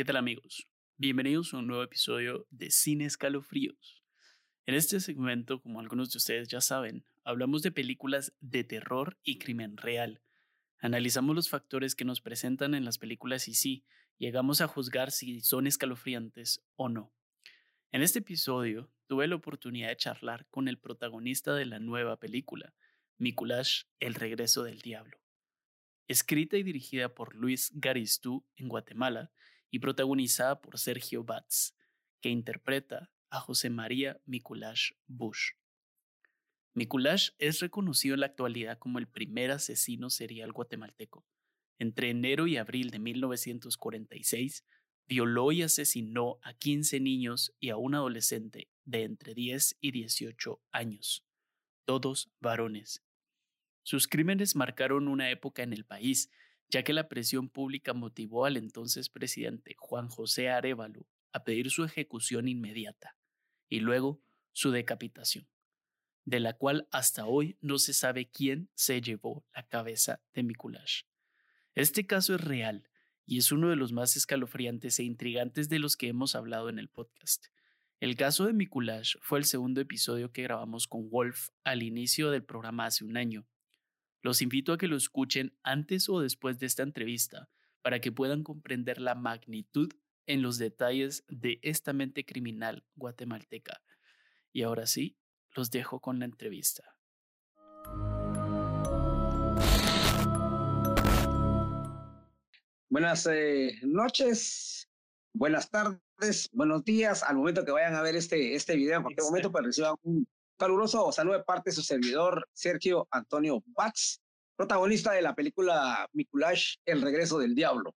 ¿Qué tal amigos? Bienvenidos a un nuevo episodio de Cine Escalofríos. En este segmento, como algunos de ustedes ya saben, hablamos de películas de terror y crimen real. Analizamos los factores que nos presentan en las películas y sí, llegamos a juzgar si son escalofriantes o no. En este episodio tuve la oportunidad de charlar con el protagonista de la nueva película, Mikulash, El regreso del diablo. Escrita y dirigida por Luis Garistú en Guatemala y protagonizada por Sergio Batz, que interpreta a José María Mikulash Bush. Mikulash es reconocido en la actualidad como el primer asesino serial guatemalteco. Entre enero y abril de 1946, violó y asesinó a 15 niños y a un adolescente de entre 10 y 18 años, todos varones. Sus crímenes marcaron una época en el país, ya que la presión pública motivó al entonces presidente Juan José Arevalo a pedir su ejecución inmediata y luego su decapitación, de la cual hasta hoy no se sabe quién se llevó la cabeza de Mikulash. Este caso es real y es uno de los más escalofriantes e intrigantes de los que hemos hablado en el podcast. El caso de Mikulash fue el segundo episodio que grabamos con Wolf al inicio del programa hace un año. Los invito a que lo escuchen antes o después de esta entrevista para que puedan comprender la magnitud en los detalles de esta mente criminal guatemalteca. Y ahora sí, los dejo con la entrevista. Buenas eh, noches, buenas tardes, buenos días al momento que vayan a ver este, este video. En cualquier momento pues reciban un caluroso saludo de parte de su servidor Sergio Antonio Batz, protagonista de la película Mikulash, El regreso del diablo.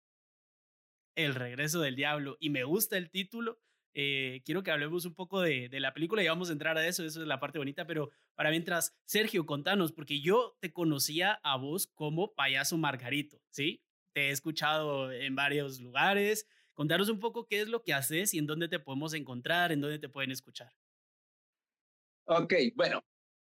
El regreso del diablo. Y me gusta el título. Eh, quiero que hablemos un poco de, de, la película y vamos a entrar a eso, eso es la parte bonita, pero para mientras, Sergio, contanos, porque yo te conocía a vos como payaso Margarito, ¿sí? te he escuchado en varios lugares. Contaros un poco qué es lo que haces y en dónde te podemos encontrar, en dónde te pueden escuchar. Ok, bueno,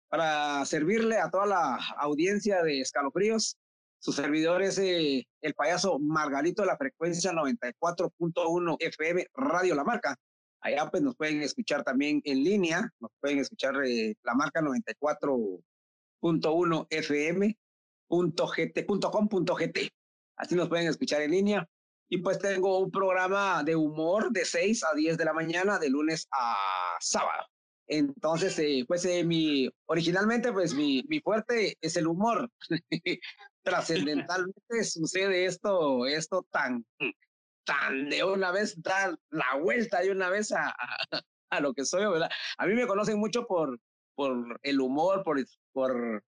para servirle a toda la audiencia de Escalofríos, su servidor es eh, el payaso Margarito de la frecuencia 94.1 FM Radio La Marca. Allá pues nos pueden escuchar también en línea, nos pueden escuchar eh, la marca 94.1 FM.gt.com.gt. Así nos pueden escuchar en línea. Y pues tengo un programa de humor de 6 a 10 de la mañana, de lunes a sábado. Entonces, eh, pues eh, mi, originalmente, pues mi, mi fuerte es el humor. Trascendentalmente sucede esto, esto tan, tan de una vez, dar la vuelta de una vez a, a, a, lo que soy, ¿verdad? A mí me conocen mucho por, por el humor, por, por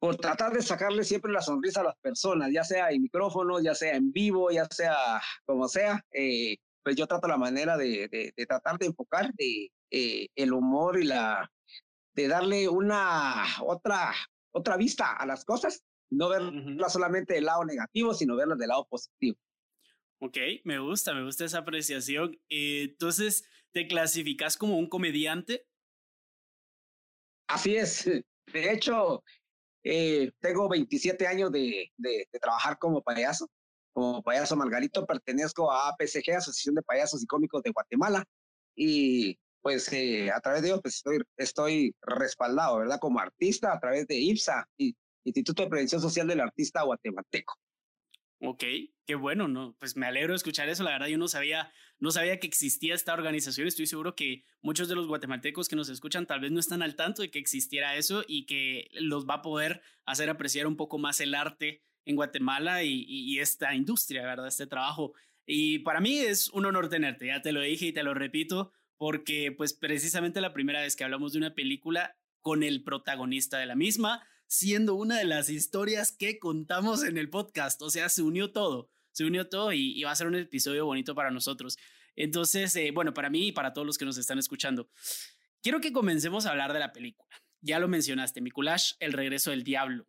por tratar de sacarle siempre la sonrisa a las personas, ya sea en micrófono, ya sea en vivo, ya sea como sea, eh, pues yo trato la manera de, de, de tratar de enfocar de, eh, el humor y la, de darle una otra, otra vista a las cosas, no verla uh -huh. solamente del lado negativo, sino verlas del lado positivo. Ok, me gusta, me gusta esa apreciación. Eh, entonces, ¿te clasificas como un comediante? Así es. De hecho, eh, tengo 27 años de, de, de, trabajar como payaso, como payaso Margarito, pertenezco a APCG, Asociación de Payasos y Cómicos de Guatemala, y pues eh, a través de ellos pues, estoy, estoy respaldado, ¿verdad? Como artista a través de IPSA, y, Instituto de Prevención Social del Artista Guatemalteco. Ok, qué bueno, ¿no? Pues me alegro de escuchar eso. La verdad, yo no sabía, no sabía que existía esta organización. Estoy seguro que muchos de los guatemaltecos que nos escuchan tal vez no están al tanto de que existiera eso y que los va a poder hacer apreciar un poco más el arte en Guatemala y, y, y esta industria, ¿verdad? Este trabajo. Y para mí es un honor tenerte, ya te lo dije y te lo repito, porque pues precisamente la primera vez que hablamos de una película con el protagonista de la misma, siendo una de las historias que contamos en el podcast. O sea, se unió todo, se unió todo y, y va a ser un episodio bonito para nosotros. Entonces, eh, bueno, para mí y para todos los que nos están escuchando, quiero que comencemos a hablar de la película. Ya lo mencionaste, Mikulash, El regreso del diablo.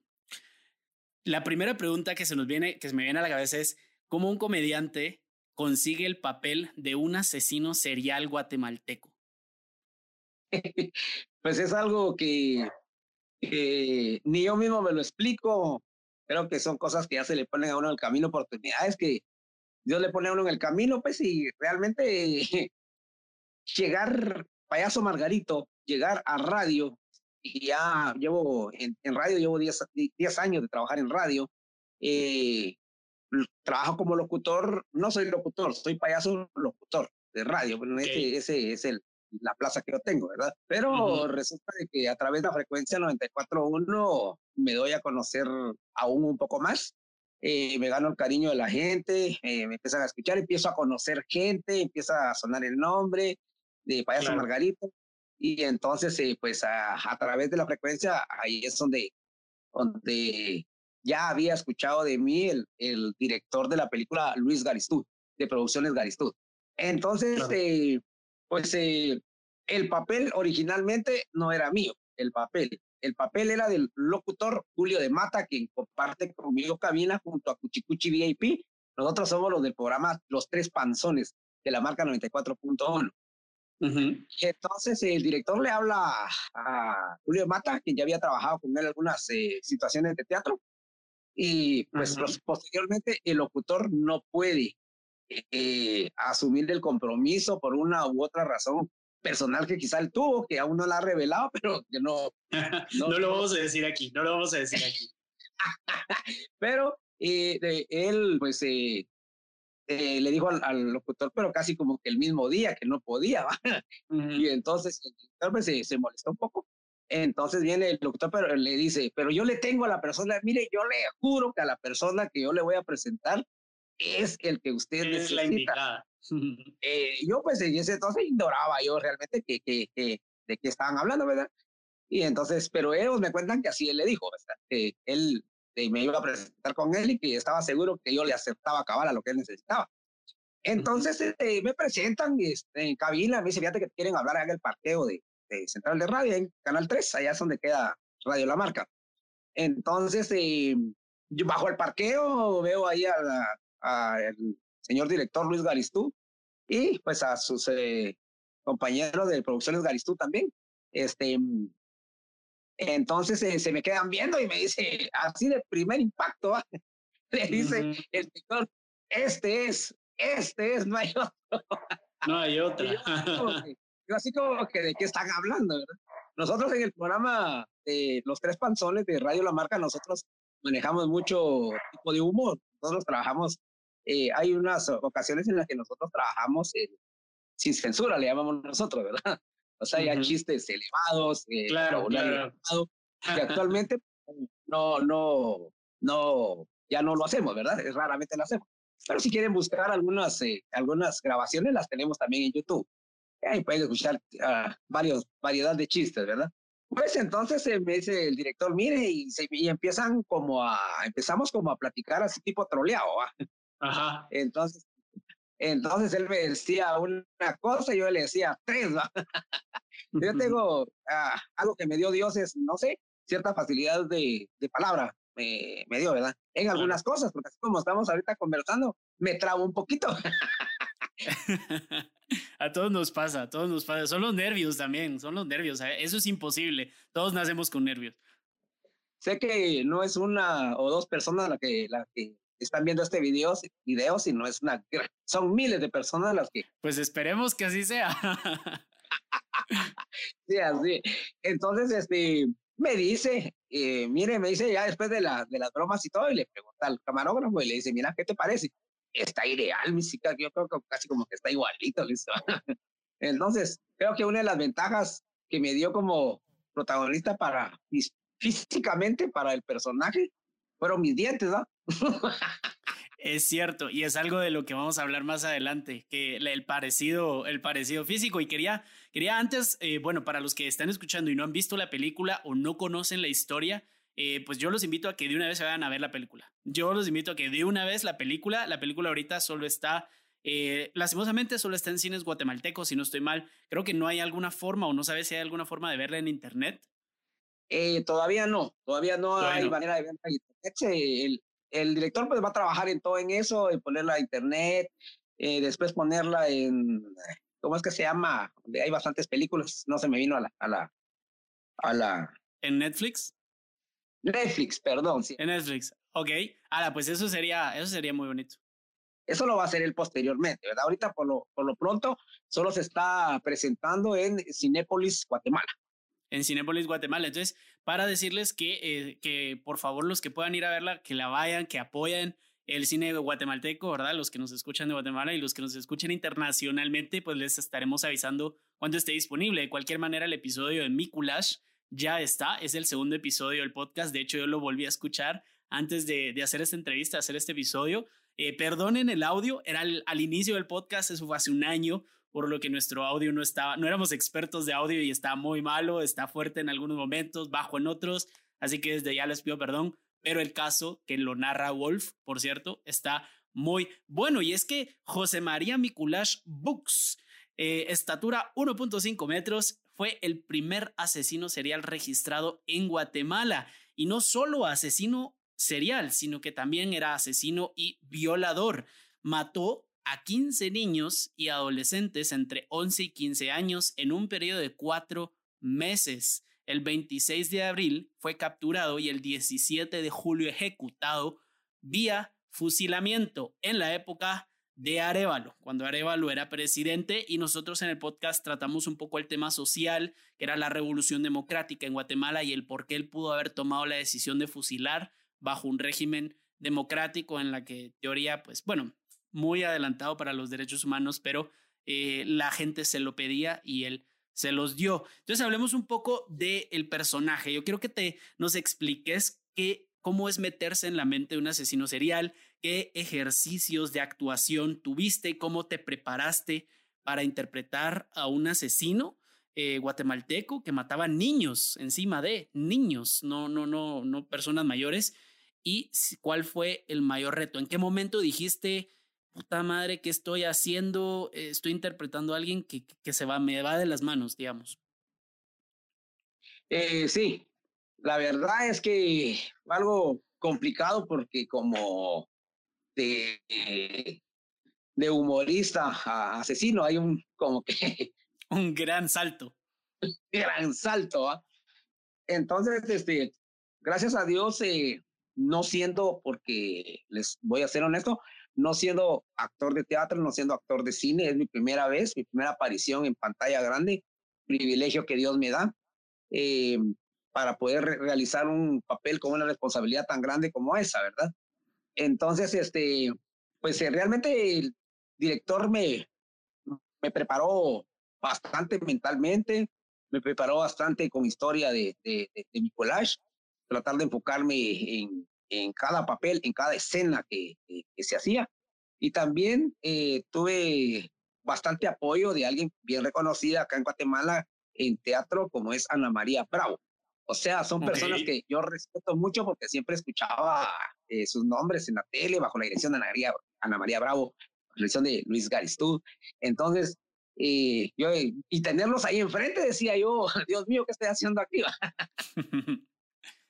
La primera pregunta que se nos viene, que se me viene a la cabeza es, ¿cómo un comediante consigue el papel de un asesino serial guatemalteco? Pues es algo que eh, ni yo mismo me lo explico. Creo que son cosas que ya se le ponen a uno en el camino, oportunidades que, Dios le pone a uno en el camino, pues, y realmente llegar, payaso Margarito, llegar a radio, y ya llevo en, radio, llevo 10, años de trabajar en radio. Eh, trabajo como locutor, no soy locutor, soy payaso locutor de radio, bueno, ese, ese es el, la plaza que yo tengo, ¿verdad? Pero resulta de que a través de la frecuencia 94.1 me doy a conocer aún un poco más, eh, me gano el cariño de la gente, eh, me empiezan a escuchar, empiezo a conocer gente, empieza a sonar el nombre de Payaso Margarito, y entonces, eh, pues a, a, través de la frecuencia, ahí es donde, donde ya había escuchado de mí el, el director de la película, Luis Garistud, de Producciones Garistud. Entonces, eh, pues eh, el papel originalmente no era mío, el papel. El papel era del locutor Julio de Mata, quien comparte conmigo cabina junto a Cuchicuchi VIP. Nosotros somos los del programa Los Tres Panzones de la marca 94.1. Entonces el director le habla a Julio de Mata, quien ya había trabajado con él algunas eh, situaciones de teatro, y pues posteriormente el locutor no puede eh, asumir el compromiso por una u otra razón personal que quizá él tuvo, que aún no la ha revelado, pero que no... No, lo vamos a decir aquí, no lo vamos a decir aquí. pero eh, él, pues, eh, eh, le dijo al, locutor, pero casi como que el mismo día, que no podía, Y entonces el locutor pues, se, se molestó un poco. Entonces viene el locutor, pero le dice, pero yo le tengo a la persona, mire, yo le juro que a la persona que yo le voy a presentar es el que usted es necesita. Eh, yo pues en ese entonces ignoraba yo realmente que, que, que, de qué estaban hablando, ¿verdad? Y entonces, pero ellos me cuentan que así él le dijo, que él me iba a presentar con él y que estaba seguro que yo le aceptaba cabal a lo que él necesitaba. Entonces eh, me presentan este, en cabina, me dice, fíjate que quieren hablar en el parqueo de, de, Central de Radio, en Canal 3, allá es donde queda Radio La Marca. Entonces, eh, yo bajo el parqueo, veo ahí a al señor director Luis Garistú y pues a sus eh, compañeros de producciones Garistú también. Este, entonces eh, se me quedan viendo y me dice, así de primer impacto, le dice el director, este es, este es, no hay otro. No hay otra. yo, así como que de qué están hablando, Nosotros en el programa de Los Tres Panzones de Radio La Marca, nosotros manejamos mucho tipo de humor. Nosotros trabajamos eh, hay unas ocasiones en las que nosotros trabajamos sin censura, le llamamos nosotros, ¿verdad? O sea, hay chistes elevados, eh, claro, claro. que actualmente no, no, no, ya no lo hacemos, ¿verdad? Raramente lo hacemos. Pero si quieren buscar algunas, eh, algunas grabaciones, las tenemos también en YouTube. Ahí pueden escuchar uh, varios, variedad de chistes, ¿verdad? Pues entonces me dice el director, mire, y, se, y empiezan como a, empezamos como a platicar así tipo troleado, ¿va? Ajá. Entonces, entonces él me decía una cosa y yo le decía tres. yo tengo ah, algo que me dio Dios es, no sé, cierta facilidad de, de palabra me, me, dio, ¿verdad? En algunas cosas, porque así como estamos ahorita conversando, me trabo un poquito. a todos nos pasa, a todos nos pasa. Son los nervios también, son los nervios. ¿eh? Eso es imposible. Todos nacemos con nervios. Sé que no es una o dos personas la que, la que están viendo este video, video si no es una, son miles de personas las que... Pues esperemos que así sea. sí, así. Entonces, este, me dice, eh, mire, me dice ya después de, la, de las bromas y todo, y le pregunta al camarógrafo y le dice, mira, ¿qué te parece? Está ideal, mi chica, yo creo que casi como que está igualito, listo. Entonces, creo que una de las ventajas que me dio como protagonista para físicamente para el personaje fueron mis dientes, ¿no? Es cierto, y es algo de lo que vamos a hablar más adelante, que el parecido, el parecido físico. Y quería, quería antes, eh, bueno, para los que están escuchando y no han visto la película o no conocen la historia, eh, pues yo los invito a que de una vez se vayan a ver la película. Yo los invito a que de una vez la película, la película ahorita solo está, eh, lastimosamente solo está en cines guatemaltecos, si no estoy mal. Creo que no hay alguna forma o no sabes si hay alguna forma de verla en internet. todavía no, todavía no hay manera de verla en internet el director pues va a trabajar en todo en eso, en ponerla a internet, eh, después ponerla en, ¿cómo es que se llama? Hay bastantes películas, no se me vino a la, a la, a la... ¿En Netflix? Netflix, perdón, sí. En Netflix, ok. Ahora, pues eso sería, eso sería muy bonito. Eso lo va a hacer él posteriormente, ¿verdad? Ahorita por lo, por lo pronto solo se está presentando en Cinépolis, Guatemala. En Cinépolis, Guatemala. Entonces, para decirles que, eh, que por favor los que puedan ir a verla, que la vayan, que apoyen el cine guatemalteco, ¿verdad? Los que nos escuchan de Guatemala y los que nos escuchan internacionalmente, pues les estaremos avisando cuando esté disponible. De cualquier manera, el episodio de Mikulash ya está, es el segundo episodio del podcast. De hecho, yo lo volví a escuchar antes de, de hacer esta entrevista, hacer este episodio. Eh, perdonen el audio, era al, inicio del podcast, eso fue hace un año, por lo que nuestro audio no estaba, no éramos expertos de audio y está muy malo, está fuerte en algunos momentos, bajo en otros, así que desde ya les pido perdón, pero el caso que lo narra Wolf, por cierto, está muy bueno y es que José María Mikulash Books, eh, estatura 1.5 metros, fue el primer asesino serial registrado en Guatemala y no solo asesino serial, sino que también era asesino y violador. Mató a 15 niños y adolescentes entre 11 y 15 años en un periodo de cuatro meses. El 26 de abril fue capturado y el 17 de julio ejecutado vía fusilamiento en la época de Arevalo, cuando Arevalo era presidente y nosotros en el podcast tratamos un poco el tema social, que era la revolución democrática en Guatemala y el por qué él pudo haber tomado la decisión de fusilar bajo un régimen democrático en la que teoría, pues bueno, muy adelantado para los derechos humanos, pero eh, la gente se lo pedía y él se los dio. Entonces hablemos un poco del el personaje. Yo quiero que te nos expliques qué, cómo es meterse en la mente de un asesino serial, qué ejercicios de actuación tuviste, cómo te preparaste para interpretar a un asesino eh, guatemalteco que mataba niños encima de niños, no, no, no, no personas mayores y cuál fue el mayor reto. ¿En qué momento dijiste, puta madre, qué estoy haciendo? Eh, estoy interpretando a alguien que, se va, me va de las manos, digamos. Eh, sí, la verdad es que algo complicado porque como de, de humorista a asesino hay un como que un gran salto. gran salto. ¿ah? Entonces, este, gracias a Dios, eh, no siendo, porque les voy a ser honesto, no siendo actor de teatro, no siendo actor de cine, es mi primera vez, mi primera aparición en pantalla grande, privilegio que Dios me da eh, para poder realizar un papel con una responsabilidad tan grande como esa, ¿verdad? Entonces, este, pues eh, realmente el director me, me preparó bastante mentalmente, me preparó bastante con historia de, de, de, de mi collage, tratar de enfocarme en, en cada papel, en cada escena que, que, se hacía. Y también eh, tuve bastante apoyo de alguien bien reconocida acá en Guatemala en teatro, como es Ana María Bravo. O sea, son personas que yo respeto mucho porque siempre escuchaba eh, sus nombres en la tele bajo la dirección de Ana María, Ana María Bravo, la dirección de Luis Garistú. Entonces, eh, yo, y tenerlos ahí enfrente, decía yo, Dios mío, ¿qué estoy haciendo aquí?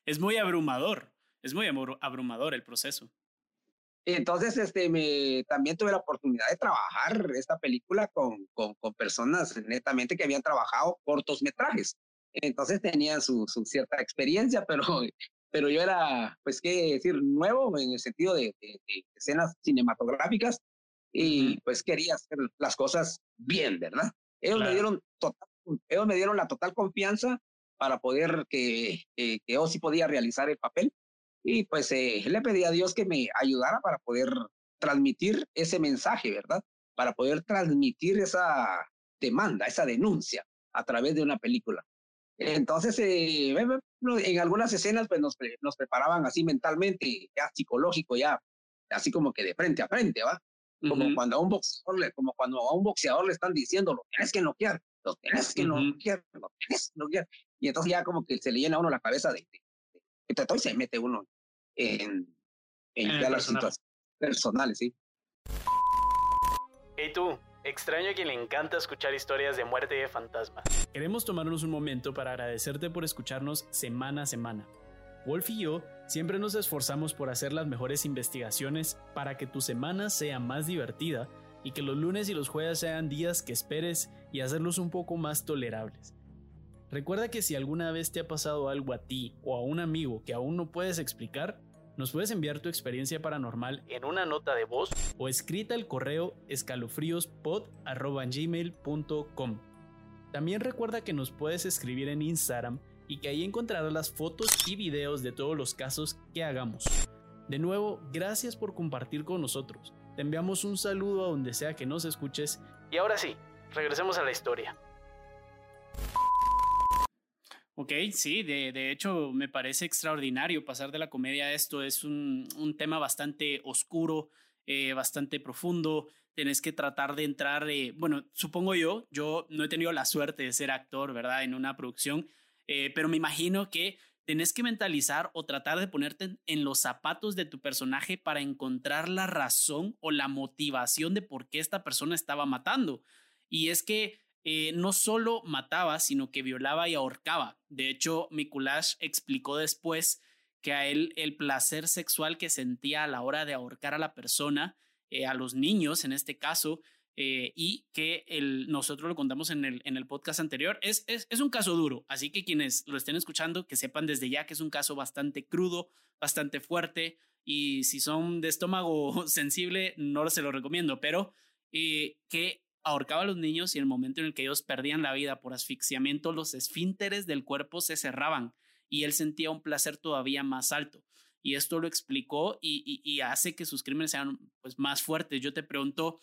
es muy abrumador. Es muy abrumador el proceso. Entonces, este, me, también tuve la oportunidad de trabajar esta película con, con, con personas netamente que habían trabajado cortos metrajes. Entonces tenían su, su, cierta experiencia, pero, pero yo era, pues, qué decir, nuevo en el sentido de, de, escenas cinematográficas y pues quería hacer las cosas bien, ¿verdad? Ellos, claro. me dieron total, ellos me dieron la total confianza para poder que, que, que yo sí podía realizar el papel y pues eh, le pedí a Dios que me ayudara para poder transmitir ese mensaje, ¿verdad? Para poder transmitir esa demanda, esa denuncia a través de una película. Entonces, eh, en algunas escenas pues nos, nos preparaban así mentalmente, ya psicológico, ya así como que de frente a frente, ¿va? Como, uh -huh. cuando a un boxeador le, como cuando a un boxeador le están diciendo, lo tienes que noquear, lo tienes que uh -huh. noquear, lo tienes que noquear. Y entonces ya como que se le llena a uno la cabeza de, de, y se mete uno en, en, en las situaciones personales, sí. Hey tú, extraño a quien le encanta escuchar historias de muerte y de fantasmas. Queremos tomarnos un momento para agradecerte por escucharnos semana a semana. Wolf y yo siempre nos esforzamos por hacer las mejores investigaciones para que tu semana sea más divertida y que los lunes y los jueves sean días que esperes y hacerlos un poco más tolerables. Recuerda que si alguna vez te ha pasado algo a ti o a un amigo que aún no puedes explicar, Nos puedes enviar tu experiencia paranormal en una nota de voz o escrita al correo escalofríospod.gmail.com. También recuerda que nos puedes escribir en Instagram y que ahí encontrarás las fotos y videos de todos los casos que hagamos. De nuevo, gracias por compartir con nosotros. Te enviamos un saludo a donde sea que nos escuches. Y ahora sí, regresemos a la historia. Ok, sí, de, de, hecho me parece extraordinario pasar de la comedia a esto. Es un, un tema bastante oscuro, eh, bastante profundo. Tenés que tratar de entrar, eh, bueno, supongo yo, yo no he tenido la suerte de ser actor, ¿verdad? En una producción, eh, pero me imagino que tenés que mentalizar o tratar de ponerte en los zapatos de tu personaje para encontrar la razón o la motivación de por qué esta persona estaba matando. Y es que eh, no solo mataba, sino que violaba y ahorcaba. De hecho, Mikulash explicó después que a él el placer sexual que sentía a la hora de ahorcar a la persona, eh, a los niños en este caso, eh, y que nosotros lo contamos en el, en el podcast anterior, es, es, es, un caso duro. Así que quienes lo estén escuchando, que sepan desde ya que es un caso bastante crudo, bastante fuerte, y si son de estómago sensible, no se lo recomiendo, pero que ahorcaba a los niños y en el momento en el que ellos perdían la vida por asfixiamiento, los esfínteres del cuerpo se cerraban y él sentía un placer todavía más alto. Y esto lo explicó y, hace que sus crímenes sean pues, más fuertes. Yo te pregunto,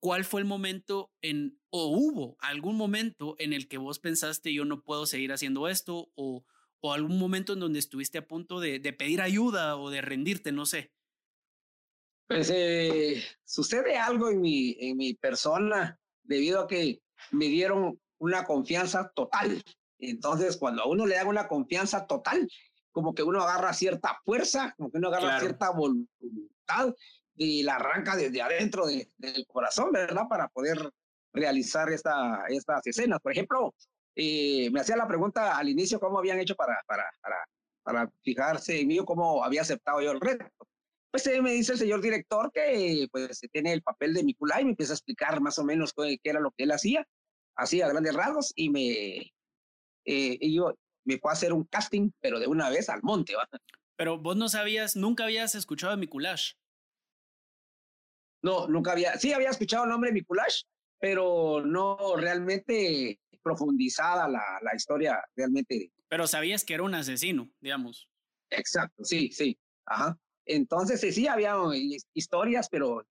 ¿cuál fue el momento en, o hubo algún momento en el que vos pensaste yo no puedo seguir haciendo esto o, o algún momento en donde estuviste a punto de, de pedir ayuda o de rendirte, no sé? Pues eh, sucede algo en mi, en mi persona debido a que me dieron una confianza total. Entonces, cuando a uno le dan una confianza total, como que uno agarra cierta fuerza, como que uno agarra cierta voluntad y la arranca desde adentro de, del corazón, ¿verdad? Para poder realizar esta, estas escenas. Por ejemplo, eh, me hacía la pregunta al inicio cómo habían hecho para, para, para, para fijarse en mí, cómo había aceptado yo el reto pues me dice el señor director que pues tiene el papel de Mikulay, me empieza a explicar más o menos qué, era lo que él hacía, hacía grandes rasgos y me, eh, y yo me fue a hacer un casting, pero de una vez al monte. ¿va? Pero vos no sabías, nunca habías escuchado de Mikulash. No, nunca había, sí había escuchado el nombre de Mikulash, pero no realmente profundizada la, la historia realmente. Pero sabías que era un asesino, digamos. Exacto, sí, sí. Ajá. Entonces, sí, había historias, pero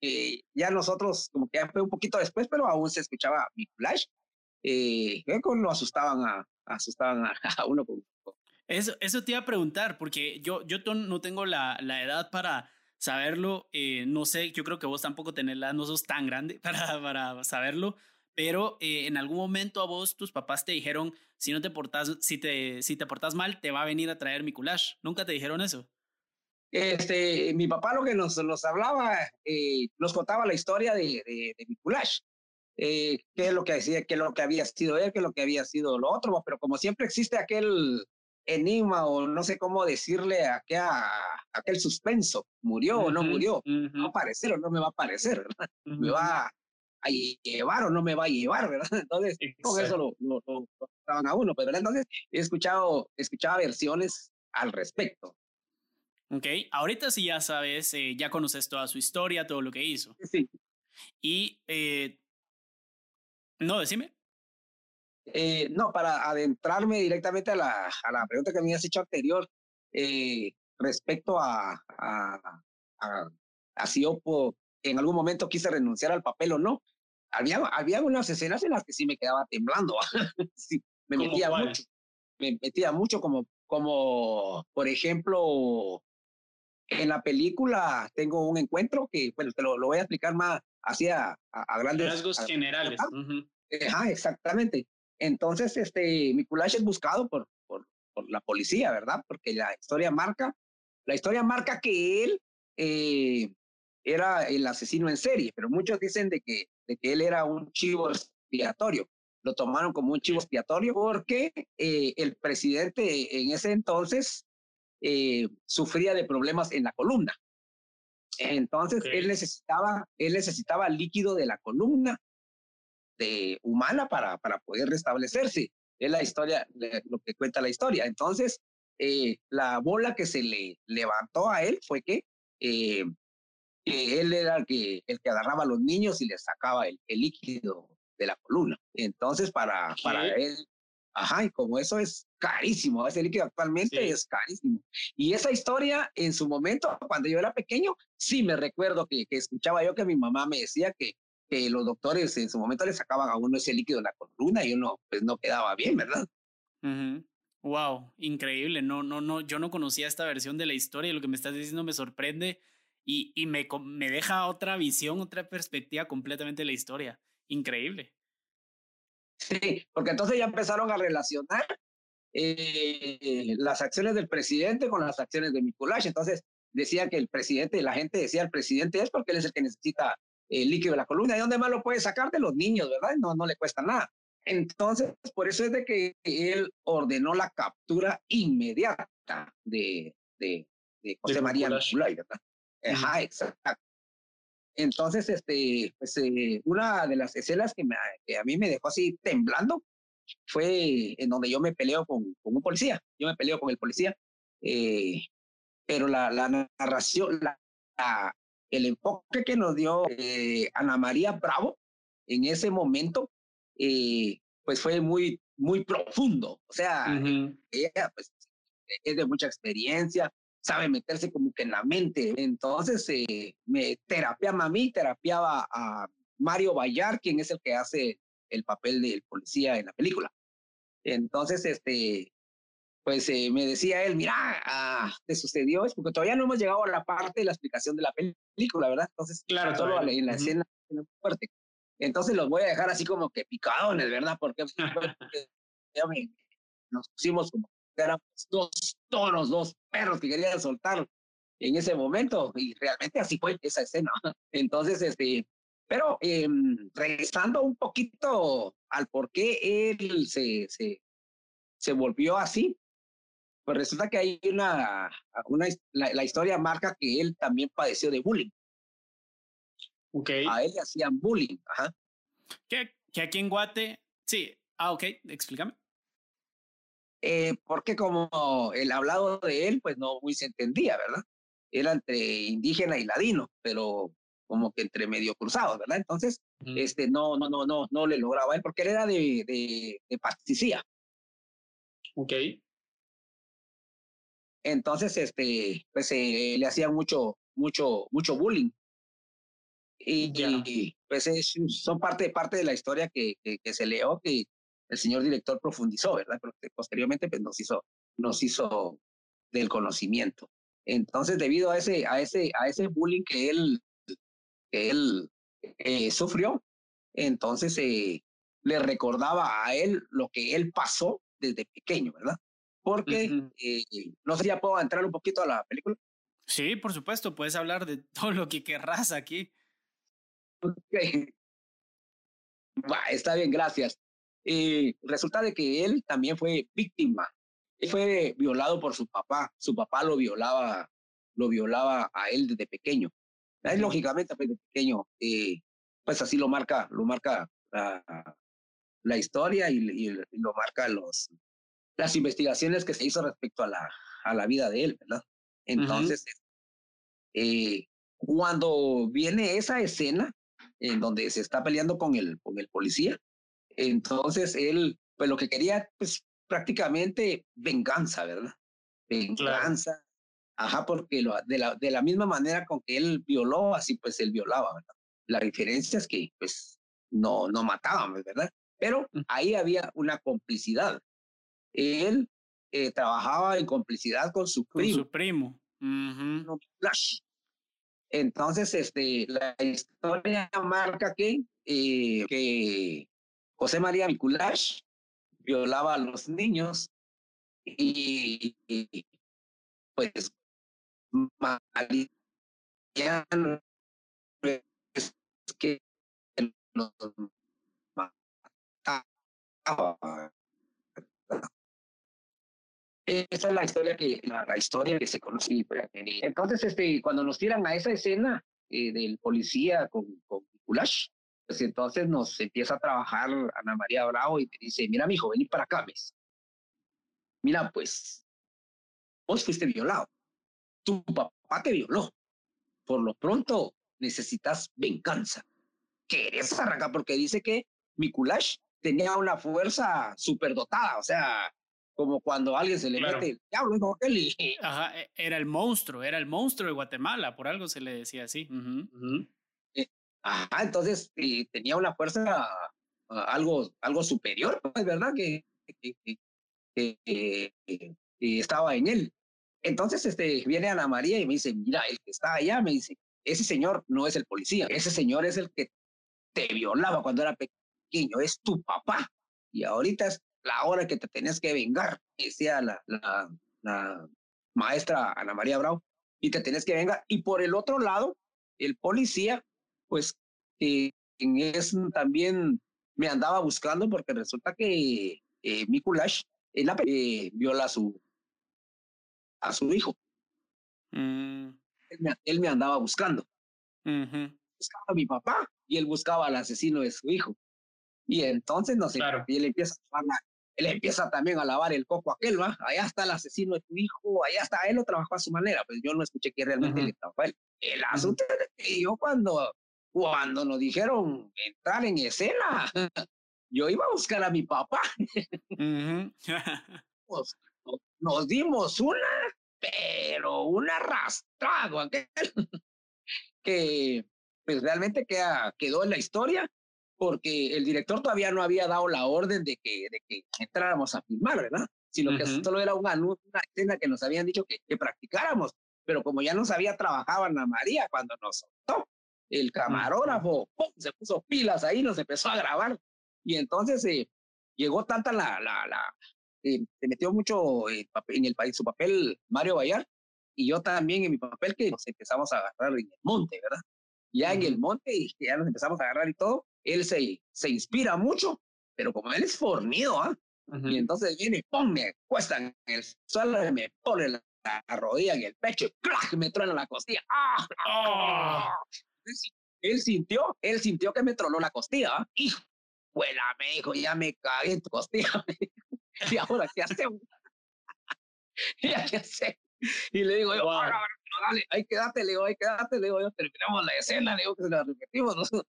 ya nosotros, como que fue un poquito después, pero aún se escuchaba mi flash. Eh, lo asustaban a, uno. Eso, eso te iba a preguntar, porque yo, yo no tengo la, la edad para saberlo. Eh, no sé, yo creo que vos tampoco tenés la, no sos tan grande para, para saberlo, pero eh, en algún momento a vos tus papás te dijeron, si no te portas, si te, si te portas mal, te va a venir a traer mi culash. ¿Nunca te dijeron eso? Este, mi papá lo que nos, nos hablaba, eh, nos contaba la historia de, de, de eh, qué es lo que decía, qué es lo que había sido él, qué es lo que había sido lo otro, pero como siempre existe aquel enigma o no sé cómo decirle a, aquel suspenso, murió o no murió, va a aparecer o no me va a aparecer, me va a llevar o no me va a llevar, ¿verdad? Entonces, con eso lo, lo, estaban a uno, pero entonces he escuchado, escuchaba versiones al respecto. Ok, ahorita sí ya sabes, eh, ya conoces toda su historia, todo lo que hizo. Sí. Y, eh, no, decime. Eh, no, para adentrarme directamente a la, a la pregunta que me has hecho anterior, eh, respecto a, a, a, a si yo en algún momento quise renunciar al papel o no, había, había unas escenas en las que sí me quedaba temblando. sí, me metía mucho. Me metía mucho como, como, por ejemplo, en la película tengo un encuentro que, bueno, te lo, lo voy a explicar más hacia a, grandes rasgos generales. Ajá, exactamente. Entonces, este, Mikulash es buscado por, por, por, la policía, ¿verdad? Porque la historia marca, la historia marca que él eh, era el asesino en serie, pero muchos dicen de que, de que él era un chivo expiatorio. Lo tomaron como un chivo expiatorio porque eh, el presidente en ese entonces eh, sufría de problemas en la columna. Entonces él necesitaba, él necesitaba líquido de la columna de humana para, para poder restablecerse. Es la historia, lo que cuenta la historia. Entonces, eh, la bola que se le levantó a él fue que, eh, él era el que, el que agarraba a los niños y les sacaba el, el líquido de la columna. Entonces, para, para él, ajá, y como eso es carísimo, ese líquido actualmente es carísimo. Y esa historia, en su momento, cuando yo era pequeño, sí me recuerdo que, que escuchaba yo que mi mamá me decía que, que los doctores en su momento le sacaban a uno ese líquido de la columna y uno pues no quedaba bien, ¿verdad? Wow, increíble. No, no, no, yo no conocía esta versión de la historia y lo que me estás diciendo me sorprende y, y me, me deja otra visión, otra perspectiva completamente de la historia. Increíble. Sí, porque entonces ya empezaron a relacionar eh, las acciones del presidente con las acciones de Mikulash. Entonces decía que el presidente, la gente decía el presidente es porque él es el que necesita el líquido de la columna. ¿Y dónde más lo puede sacar? De los niños, ¿verdad? No, no le cuesta nada. Entonces, por eso es de que él ordenó la captura inmediata de, de, de José María Mikulash, ¿verdad? Ajá, exacto. Entonces, este, pues, eh, una de las escenas que, me, que, a mí me dejó así temblando fue en donde yo me peleo con, con un policía. Yo me peleo con el policía, eh, pero la, la narración, la, el enfoque que nos dio eh, Ana María Bravo en ese momento, pues fue muy, muy profundo. O sea, ella pues, es de mucha experiencia, sabe meterse como que en la mente. Entonces, eh, me terapiaba a mí, terapiaba a Mario Bayar, quien es el que hace el papel del policía en la película. Entonces, este, pues eh, me decía él, mira, ah, te sucedió es porque todavía no hemos llegado a la parte de la explicación de la película, ¿verdad? Entonces, claro, solo en la escena fuerte. Entonces los voy a dejar así como que picadones, ¿verdad? Porque, ya me, nos pusimos como eran dos tonos, dos perros que querían soltar en ese momento y realmente así fue esa escena. Entonces, este, pero eh, regresando un poquito al por qué él se, se, se volvió así, pues resulta que hay una, una la, la, historia marca que él también padeció de bullying. Ok. A él le hacían bullying, ajá. ¿Qué, que aquí en Guate, sí, ah, ok, explícame. Eh, porque como el hablado de él, pues no muy se entendía, ¿verdad? Era entre indígena y ladino, pero como que entre medio cruzados, ¿verdad? Entonces, mm. este, no, no, no, no, no le lograba él, porque él era de, de, de pasticía. Ok. Entonces, este, pues eh, le hacían mucho, mucho, mucho bullying. Y, y pues es, son parte, parte de la historia que, que, que se leó, que el señor director profundizó, ¿verdad? Pero posteriormente pues, nos, hizo, nos hizo del conocimiento. Entonces, debido a ese, a ese, a ese bullying que él, que él eh, sufrió, entonces eh, le recordaba a él lo que él pasó desde pequeño, ¿verdad? Porque, eh, no sé si ya puedo entrar un poquito a la película. Sí, por supuesto, puedes hablar de todo lo que querrás aquí. Okay. Va, está bien, gracias. Eh, resulta de que él también fue víctima. Él fue violado por su papá. Su papá lo violaba, lo violaba a él desde pequeño. Él, lógicamente, desde pequeño, eh, pues así lo marca, lo marca la, la historia y, y, lo marca los, las investigaciones que se hizo respecto a la, a la vida de él, ¿verdad? Entonces, eh, cuando viene esa escena en donde se está peleando con el, con el policía, entonces él, pues lo que quería, pues prácticamente venganza, ¿verdad? Venganza. Ajá, porque lo, de, la, de la misma manera con que él violó, así pues él violaba, ¿verdad? La diferencia es que pues no, no mataban, ¿verdad? Pero ahí había una complicidad. Él eh, trabajaba en complicidad con su primo. Con su primo. Entonces, este, la historia marca que, eh, que José María Miculash violaba a los niños y, pues Mariano es que los mataba. Esa es la historia que la, la historia que se conoce. Entonces, este, cuando nos tiran a esa escena eh, del policía con, con pues entonces nos empieza a trabajar Ana María Bravo y me dice, mira, mijo, vení para acá, ¿ves? Mira, pues, vos fuiste violado, tu papá te violó, por lo pronto necesitas venganza. ¿Querés arrancar? Porque dice que Mikulash tenía una fuerza superdotada, o sea, como cuando a alguien se le mete el diablo en y... Ajá, e, era el monstruo, era el monstruo de Guatemala, por algo se le decía así. Eh, ajá, entonces tenía una fuerza ah, algo, algo superior, es pues, verdad que, estaba en él. Entonces este, viene Ana María y me dice, mira, el que está allá, me dice, ese señor no es el policía, ese señor es el que te violaba cuando era pequeño, es tu papá. Y ahorita es la hora que te tenías que vengar, decía la, la, maestra Ana María Bravo, y te tenías que vengar. Y por el otro lado, el policía, pues, eh, es también me andaba buscando porque resulta que eh, Mikulash él, eh, viola a su, a su hijo. Mm. Él, me, andaba buscando. Buscaba a mi papá y él buscaba al asesino de su hijo. Y entonces, no sé, y él empieza a él empieza también a lavar el coco a aquel, ¿va? Allá está el asesino de tu hijo, allá está, él lo trabajó a su manera, pues yo no escuché que realmente le trabajó a él. El asunto es que yo cuando, cuando nos dijeron entrar en escena, yo iba a buscar a mi papá. Pues, nos, dimos una, pero una arrastrado aquel, que pues realmente queda, quedó en la historia porque el director todavía no había dado la orden de que, de que entráramos a filmar, ¿verdad? Sino que solo era una, una escena que nos habían dicho que, que, practicáramos. Pero como ya nos había trabajado Ana María cuando nos soltó, el camarógrafo se puso pilas ahí, nos empezó a grabar. Y entonces eh, llegó tanta la, la, la eh, se metió mucho en el país su papel Mario Bayar y yo también en mi papel que nos empezamos a agarrar en el monte, ¿verdad? Ya en el monte y ya nos empezamos a agarrar y todo, él se, se inspira mucho, pero como él es fornido, ¿ah? Y entonces viene, pum, me cuesta en el suelo, me pone la, rodilla en el pecho, ¡clac! me truena la costilla. ¡Ah! ¡Ah! Él, sintió, él sintió que me tronó la costilla. Hijo, vuela, me dijo, ya me cagué en tu costilla. y ahora, ¿qué hacemos? ¿Ya qué hacemos? Y le digo yo, wow. dale, ahí quédate, le digo, ahí quédate, le digo yo, terminamos la escena, le digo que se la repetimos. ¿no?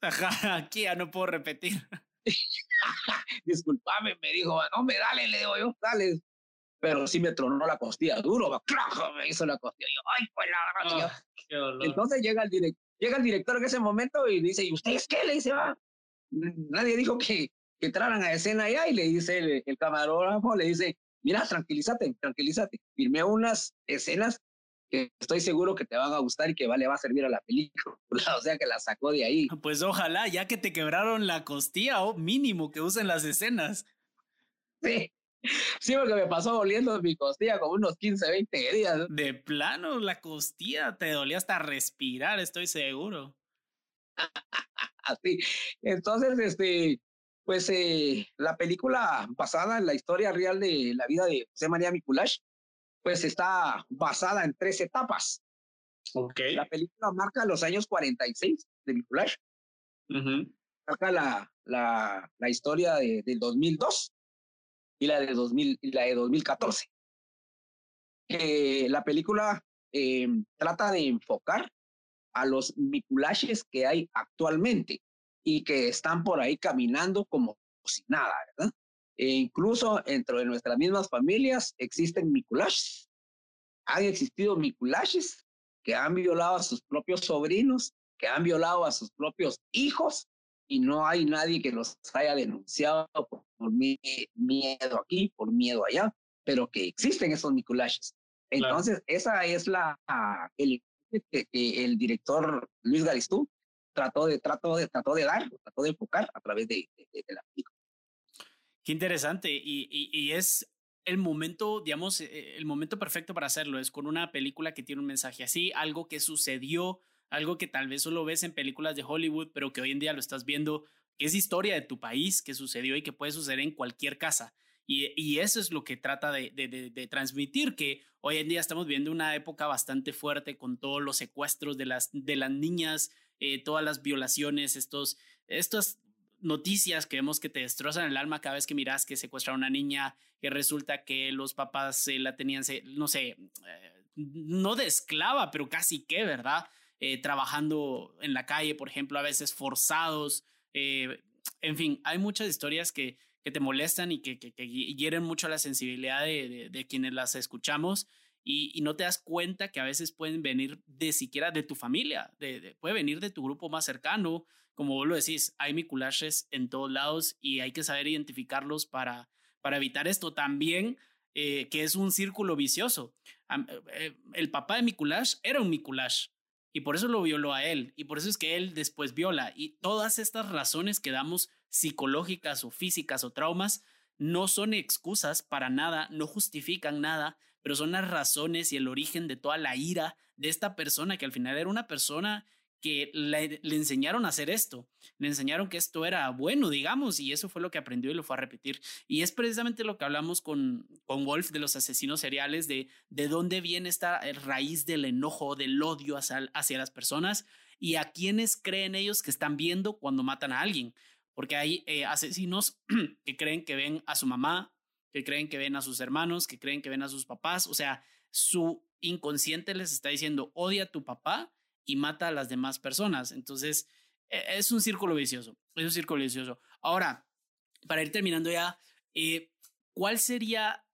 Ajá, aquí ya no puedo repetir. Disculpame, me dijo, no me dale, le digo yo, dale. Pero sí me tronó la costilla duro, me hizo la costilla. Yo, ay, pues la gracia. Entonces llega el, llega el director en ese momento y dice, ¿y ustedes qué? Le dice, va. Nadie dijo que, que entraran a escena allá y le dice el, el camarógrafo, le dice, mira, tranquilízate, tranquilízate. Firmé unas escenas que estoy seguro que te van a gustar y que vale, va a servir a la película. O sea que la sacó de ahí. Pues ojalá, ya que te quebraron la costilla, o mínimo que usen las escenas. Sí. Sí, porque me pasó doliendo mi costilla como unos 15, 20 días. De plano, la costilla te dolía hasta respirar, estoy seguro. Así. Entonces, este, pues eh, la película basada en la historia real de la vida de José María Miculash pues está basada en tres etapas. Okay. La película marca los años 46 de Nicolás. Marca la, la, la historia de, del 2002 y la de, 2000, y la de 2014. Que la película eh, trata de enfocar a los Miculashes que hay actualmente y que están por ahí caminando como si nada, ¿verdad? E incluso dentro de nuestras mismas familias existen miculaches. Han existido miculaches que han violado a sus propios sobrinos, que han violado a sus propios hijos y no hay nadie que los haya denunciado por, miedo aquí, por miedo allá, pero que existen esos miculaches. Entonces, esa es la el, que, el director Luis Garistú trató de, trató de, trató de dar, trató de enfocar a través de, de la película. Qué interesante. Y, y, es el momento, digamos, eh, el momento perfecto para hacerlo. Es con una película que tiene un mensaje así, algo que sucedió, algo que tal vez solo ves en películas de Hollywood, pero que hoy en día lo estás viendo, que es historia de tu país, que sucedió y que puede suceder en cualquier casa. Y, y eso es lo que trata de, de, de, transmitir, que hoy en día estamos viendo una época bastante fuerte con todos los secuestros de las, de las niñas, eh, todas las violaciones, estos, estos noticias que vemos que te destrozan el alma cada vez que miras que secuestra a una niña, que resulta que los papás la tenían, no sé, eh, no de esclava, pero casi que, ¿verdad? Eh, trabajando en la calle, por ejemplo, a veces forzados. Eh, en fin, hay muchas historias que, que te molestan y que, que, hieren mucho la sensibilidad de, de, quienes las escuchamos y, no te das cuenta que a veces pueden venir de siquiera de tu familia, de, puede venir de tu grupo más cercano. Como vos lo decís, hay miculaches en todos lados y hay que saber identificarlos para, para evitar esto también, eh, que es un círculo vicioso. El papá de Mikulash era un Mikulash y por eso lo violó a él y por eso es que él después viola y todas estas razones que damos psicológicas o físicas o traumas no son excusas para nada, no justifican nada, pero son las razones y el origen de toda la ira de esta persona que al final era una persona que le, enseñaron a hacer esto, le enseñaron que esto era bueno, digamos, y eso fue lo que aprendió y lo fue a repetir. Y es precisamente lo que hablamos con, con Wolf de los asesinos seriales, de, de dónde viene esta raíz del enojo, del odio hacia, hacia las personas y a quienes creen ellos que están viendo cuando matan a alguien. Porque hay eh, asesinos que creen que ven a su mamá, que creen que ven a sus hermanos, que creen que ven a sus papás. O sea, su inconsciente les está diciendo, odia a tu papá y mata a las demás personas. Entonces, e, es un círculo vicioso, es un círculo vicioso. Ahora, para ir terminando ya, eh, ¿cuál sería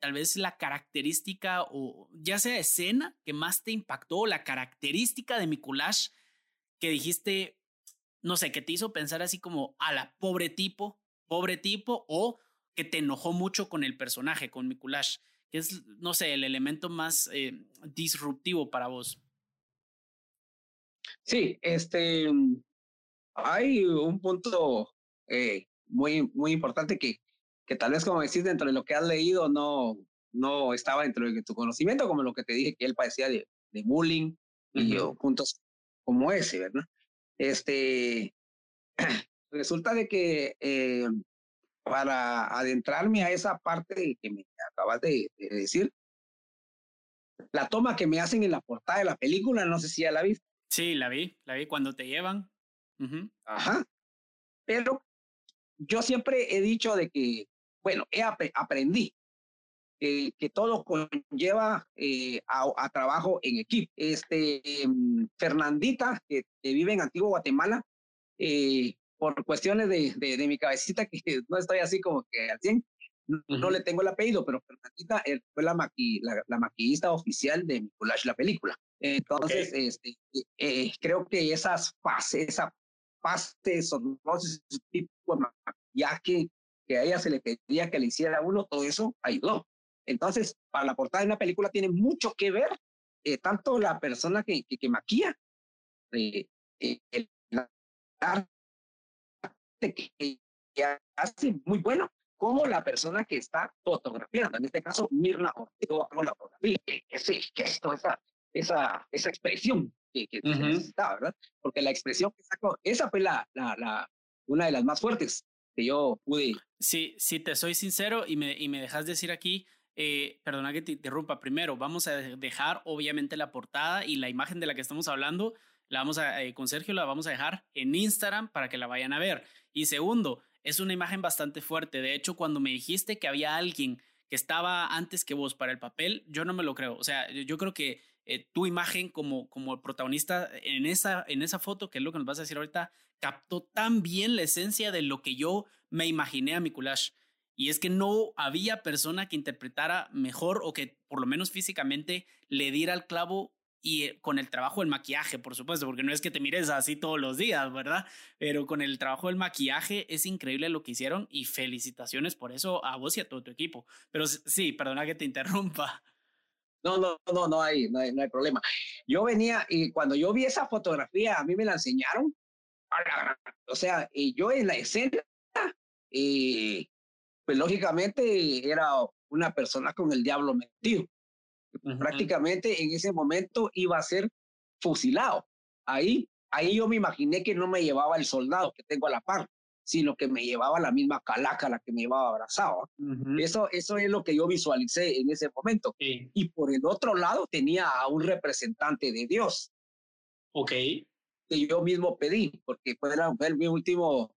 tal vez la característica o ya sea escena que más te impactó, la característica de Mikulash que dijiste, no sé, que te hizo pensar así como a la pobre tipo, pobre tipo, o que te enojó mucho con el personaje, con Mikulash, que es, no sé, el elemento más eh, disruptivo para vos. Sí, este, hay un punto eh, muy, muy importante que, que tal vez como decís dentro de lo que has leído no, no estaba dentro de tu conocimiento, como lo que te dije que él padecía de, de bullying y puntos como ese, ¿verdad? Este, resulta de que eh, para adentrarme a esa parte que me acabas de, decir, la toma que me hacen en la portada de la película, no sé si ya la viste. Sí, la vi, la vi cuando te llevan. Ajá. Pero yo siempre he dicho de que, bueno, he aprendí que, que, todo conlleva eh, a, trabajo en equipo. Este, em, Fernandita, que, vive en Antiguo Guatemala, eh, por cuestiones de, de, mi cabecita, que no estoy así como que al 100, no, le tengo el apellido, pero Fernandita eh, fue la, maqui, la, maquillista oficial de Nicolás, la película. Entonces, este, eh, eh, creo que esas fases, esa fase ese tipo de maquillaje que a ella se le pedía que le hiciera uno, todo eso ayudó. Entonces, para la portada de una película tiene mucho que ver tanto la persona que, que, que maquilla, el arte que hace muy bueno, como la persona que está fotografiando, en este caso Mirna Ortega con la fotografía, ese gesto, esa, esa, esa expresión que, que necesitaba, ¿verdad? Porque la expresión que sacó, esa fue la, la, la, una de las más fuertes que yo pude. Sí, sí, te soy sincero y me, y me dejas decir aquí, eh, perdona que te interrumpa, primero vamos a dejar obviamente la portada y la imagen de la que estamos hablando, la vamos a, eh, con Sergio la vamos a dejar en Instagram para que la vayan a ver. Y segundo, es una imagen bastante fuerte. De hecho, cuando me dijiste que había alguien que estaba antes que vos para el papel, yo no me lo creo. O sea, yo creo que eh, tu imagen como, como protagonista en esa, en esa foto, que es lo que nos vas a decir ahorita, captó tan bien la esencia de lo que yo me imaginé a mi collage. Y es que no había persona que interpretara mejor o que por lo menos físicamente le diera el clavo y eh, con el trabajo del maquillaje, por supuesto, porque no es que te mires así todos los días, ¿verdad? Pero con el trabajo del maquillaje es increíble lo que hicieron y felicitaciones por eso a vos y a todo tu equipo. Pero sí, perdona que te interrumpa. No, no, no, no hay, no hay, no hay problema. Yo venía y cuando yo vi esa fotografía, a mí me la enseñaron. O sea, y yo en la escena, y pues lógicamente era una persona con el diablo metido prácticamente en ese momento iba a ser fusilado. Ahí, ahí yo me imaginé que no me llevaba el soldado que tengo a la par, sino que me llevaba la misma calaca la que me llevaba abrazado. eso, eso es lo que yo visualicé en ese momento. Y por el otro lado tenía a un representante de Dios. Ok. Que yo mismo pedí, porque fue, mi último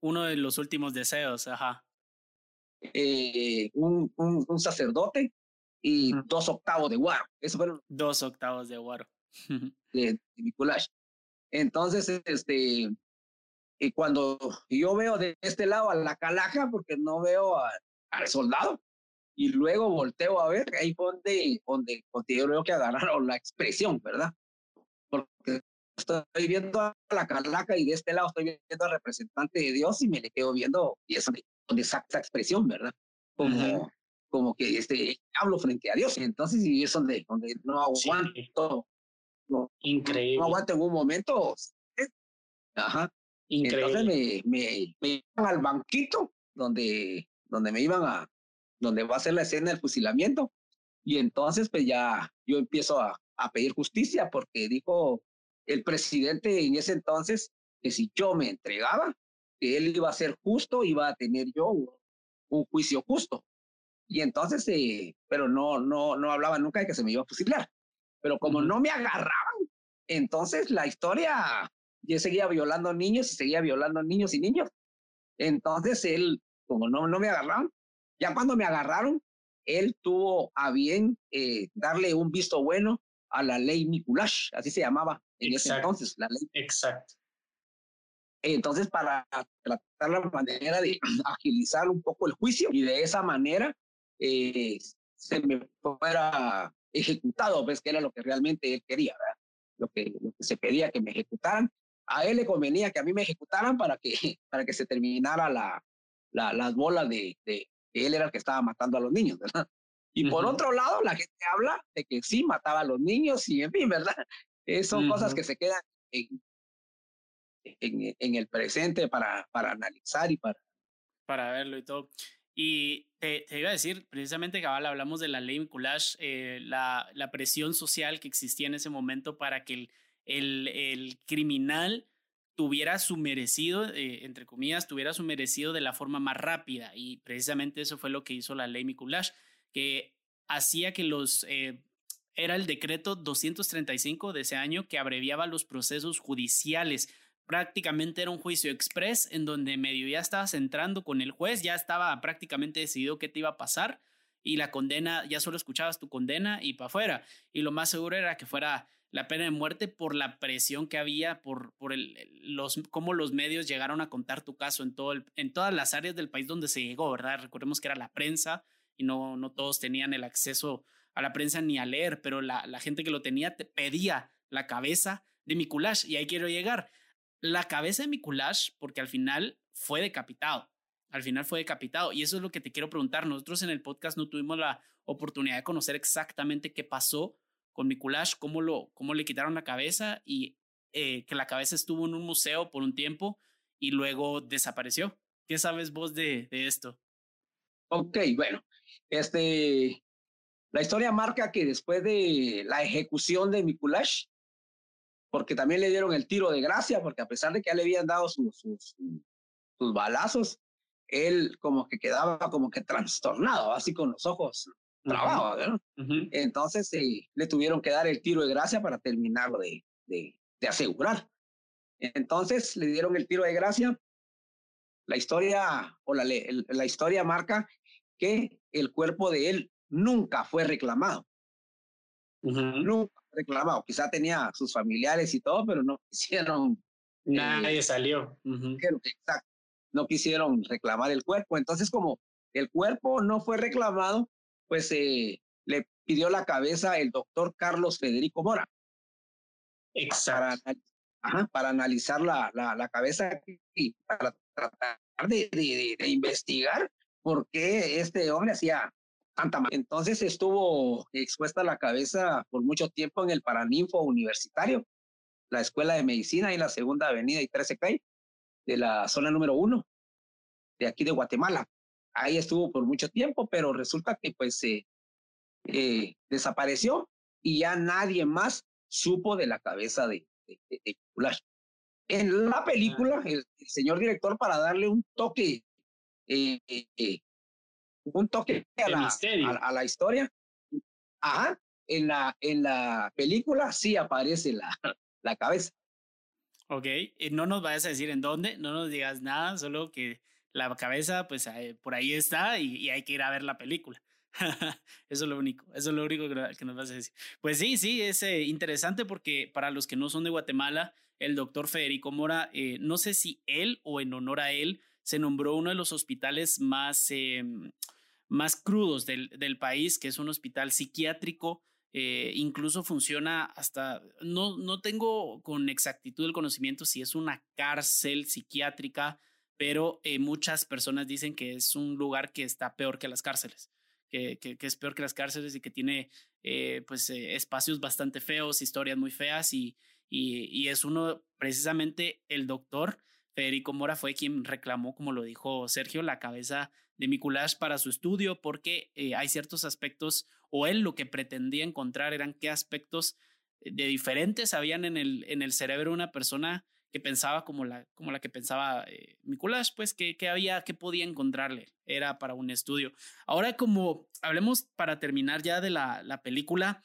Uno de los últimos deseos, ajá. Eh, un, un, sacerdote y dos octavos de guaro. Eso fueron. Dos octavos de guaro. de, de Entonces, este, y cuando yo veo de este lado a la calaja, porque no veo al soldado, y luego volteo a ver, ahí donde, donde, donde yo creo que agarraron la expresión, ¿verdad? Porque estoy viendo a la calaca y de este lado estoy viendo al representante de Dios y me le quedo viendo, y es donde, donde esa expresión, ¿verdad? Como, como que este, hablo frente a Dios. Entonces, y es donde, donde no aguanto. No, Increíble. No aguanto en un momento. Ajá. Increíble. Entonces me, me, me iban al banquito donde, donde me iban a, donde va a ser la escena del fusilamiento. Y entonces, pues ya yo empiezo a, a pedir justicia porque dijo el presidente en ese entonces que si yo me entregaba, que él iba a ser justo, iba a tener yo un, juicio justo. Y entonces, eh, pero no, no, no hablaba nunca de que se me iba a fusilar. Pero como no me agarraban, entonces la historia, yo seguía violando niños y seguía violando niños y niños. Entonces él, como no, no me agarraban, ya cuando me agarraron, él tuvo a bien eh, darle un visto bueno a la ley Mikulash, así se llamaba en ese entonces, la ley. Exacto. Entonces, para tratar la manera de agilizar un poco el juicio y de esa manera eh, se me fuera ejecutado, pues que era lo que realmente él quería, ¿verdad? Lo que, lo que se pedía que me ejecutaran. A él le convenía que a mí me ejecutaran para que, para que se terminara la, la, las bolas de, de, él era el que estaba matando a los niños, ¿verdad? Y por otro lado, la gente habla de que sí mataba a los niños y en fin, ¿verdad? Eh, son cosas que se quedan en, en, en, el presente para, para analizar y para... Para verlo y todo. Y te, te, iba a decir, precisamente, cabal, hablamos de la ley Mikulash, eh, la, la presión social que existía en ese momento para que el, el, criminal tuviera su merecido, eh, entre comillas, tuviera su merecido de la forma más rápida. Y precisamente eso fue lo que hizo la ley Mikulash, que hacía que los... Eh, era el decreto 235 de ese año que abreviaba los procesos judiciales. Prácticamente era un juicio express en donde medio ya estabas entrando con el juez, ya estaba prácticamente decidido qué te iba a pasar y la condena, ya solo escuchabas tu condena y para afuera. Y lo más seguro era que fuera la pena de muerte por la presión que había, por, por el, los, cómo los medios llegaron a contar tu caso en, todo en todas las áreas del país donde se llegó, ¿verdad? Recordemos que era la prensa y no, no todos tenían el acceso a la prensa ni a leer, pero la, la gente que lo tenía te pedía la cabeza de Mikulash y ahí quiero llegar. La cabeza de Mikulash, porque al final fue decapitado. Al final fue decapitado. Y eso es lo que te quiero preguntar. Nosotros en el podcast no tuvimos la oportunidad de conocer exactamente qué pasó con Mikulash, cómo, lo, cómo le quitaron la cabeza y eh, que la cabeza estuvo en un museo por un tiempo y luego desapareció. ¿Qué sabes vos de, esto? Ok, bueno, este, la historia marca que después de la ejecución de Mikulash, porque también le dieron el tiro de gracia, porque a pesar de que ya le habían dado sus, sus balazos, él como que quedaba como que trastornado, así con los ojos trabajo, ¿verdad? Entonces eh, le tuvieron que dar el tiro de gracia para terminarlo de, de, de, asegurar. Entonces le dieron el tiro de gracia. La historia o la, la historia marca que el cuerpo de él nunca fue reclamado. Nunca fue reclamado. Quizá tenía sus familiares y todo, pero no quisieron. Eh, Nadie salió. Exacto. No quisieron reclamar el cuerpo. Entonces, como el cuerpo no fue reclamado, pues eh, le pidió la cabeza el doctor Carlos Federico Mora. Exacto. Para, para analizar la, la, la, cabeza y para tratar de, de, de, investigar por qué este hombre hacía tanta mal. Entonces estuvo expuesta la cabeza por mucho tiempo en el Paraninfo Universitario, la Escuela de Medicina en la Segunda Avenida y 13 Calle, de la zona número uno, de aquí de Guatemala ahí estuvo por mucho tiempo, pero resulta que pues se eh, desapareció y ya nadie más supo de la cabeza de, de, En la película, el, señor director, para darle un toque, eh, eh, un toque a la, a, la, historia, ajá, en la, en la película sí aparece la, la cabeza. Ok, y no nos vayas a decir en dónde, no nos digas nada, solo que la cabeza, pues eh, por ahí está y, hay que ir a ver la película. eso es lo único, eso es lo único que, nos vas a decir. Pues sí, sí, es eh, interesante porque para los que no son de Guatemala, el doctor Federico Mora, eh, no sé si él o en honor a él, se nombró uno de los hospitales más, em, más crudos del, del país, que es un hospital psiquiátrico eh, incluso funciona hasta, no, no tengo con exactitud el conocimiento si es una cárcel psiquiátrica, pero eh, muchas personas dicen que es un lugar que está peor que las cárceles, que, que, es peor que las cárceles y que tiene eh, pues espacios bastante feos, historias muy feas y, y, y es uno precisamente el doctor Federico Mora fue quien reclamó, como lo dijo Sergio, la cabeza de Mikuláš para su estudio porque hay ciertos aspectos o él lo que pretendía encontrar eran qué aspectos eh, de diferentes habían en el, en el cerebro de una persona que pensaba como la, como la que pensaba eh, pues que, que, había, que podía encontrarle, era para un estudio. Ahora como hablemos para terminar ya de la, la película,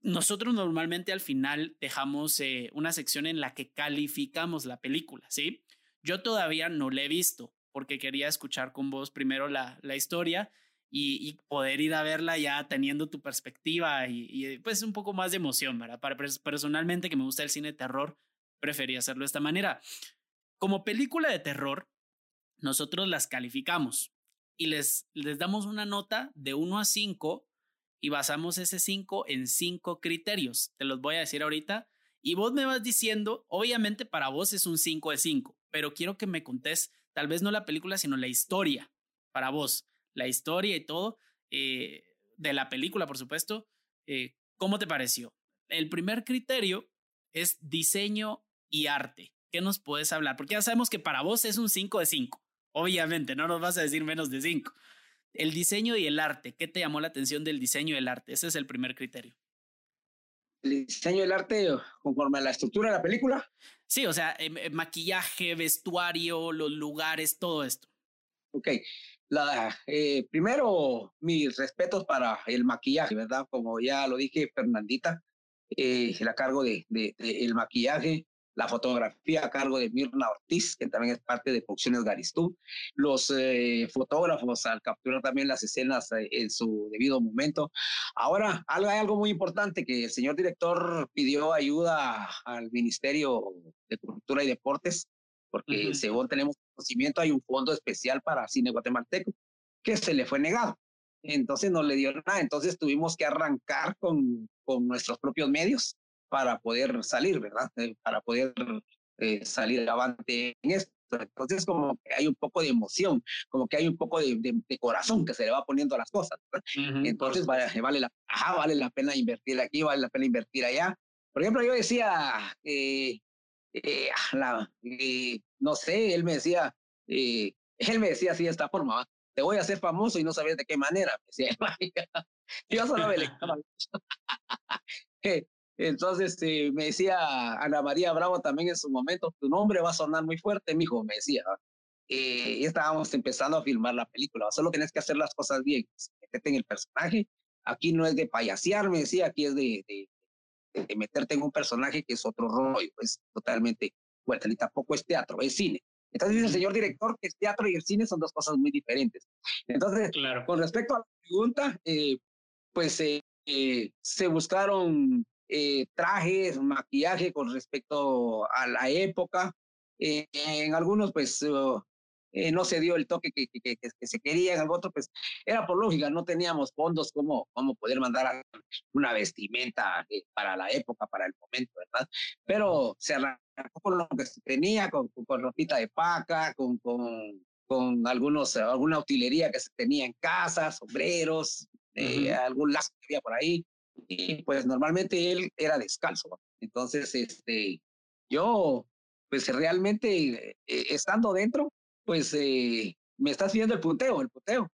nosotros normalmente al final dejamos eh, una sección en la que calificamos la película, ¿sí? Yo todavía no la he visto porque quería escuchar con vos primero la, la historia y, poder ir a verla ya teniendo tu perspectiva y, pues un poco más de emoción, ¿verdad? Para, personalmente que me gusta el cine de terror, preferí hacerlo de esta manera. Como película de terror, nosotros las calificamos y les, les damos una nota de 1 a 5 y basamos ese 5 en 5 criterios. Te los voy a decir ahorita y vos me vas diciendo, obviamente para vos es un 5 de 5, pero quiero que me contés tal vez no la película, sino la historia para vos la historia y todo eh, de la película, por supuesto. Eh, ¿Cómo te pareció? El primer criterio es diseño y arte. ¿Qué nos puedes hablar? Porque ya sabemos que para vos es un 5 de 5. Obviamente, no nos vas a decir menos de 5. El diseño y el arte. ¿Qué te llamó la atención del diseño y el arte? Ese es el primer criterio. El diseño y el arte conforme a la estructura de la película. Sí, o sea, em, em, maquillaje, vestuario, los lugares, todo esto. Ok, la, eh, primero, mis respetos para el maquillaje, ¿verdad? Como ya lo dije, Fernandita, eh, a cargo de, de, el maquillaje, la fotografía a cargo de Mirna Ortiz, que también es parte de Producciones Garistú, los eh, fotógrafos al capturar también las escenas eh, en su debido momento. Ahora, algo, hay algo muy importante que el señor director pidió ayuda al Ministerio de Cultura y Deportes porque según tenemos conocimiento hay un fondo especial para cine guatemalteco que se le fue negado. Entonces no le dio nada, entonces tuvimos que arrancar con, con nuestros propios medios para poder salir, ¿verdad? Eh, para poder eh, salir avante en esto. Entonces como que hay un poco de emoción, como que hay un poco de, de, corazón que se le va poniendo a las cosas. Entonces vale, vale, la, vale la pena invertir aquí, vale la pena invertir allá. Por ejemplo, yo decía, eh, eh, la, eh, no sé, él me decía, eh, él me decía así de esta forma, te voy a hacer famoso y no sabes de qué manera. Me decía, yo solo me Entonces este, me decía Ana María Bravo también en su momento, tu nombre va a sonar muy fuerte, mijo, me decía. y estábamos empezando a filmar la película, solo tienes que hacer las cosas bien, meterte en el personaje. Aquí no es de payasear, me decía, aquí es de, de meterte en un personaje que es otro rollo, es totalmente fuerte, y tampoco es teatro, es cine. Entonces dice el señor director que el teatro y el cine son dos cosas muy diferentes. Entonces, claro. con respecto a la pregunta, eh, pues eh, eh, se buscaron trajes, maquillaje con respecto a la época. en algunos, pues, eh, no se dio el toque que, que, que, se quería, en el otro, pues era por lógica, no teníamos fondos como, como poder mandar una vestimenta eh, para la época, para el momento, ¿verdad? Pero se arrancó con lo que se tenía, con, con, ropita de paca, con, con, con algunos, alguna utilería que se tenía en casa, sombreros, eh, algún lazo que había por ahí, y pues normalmente él era descalzo, entonces, este, yo, pues realmente, estando dentro, pues eh, me estás viendo el punteo, el punteo.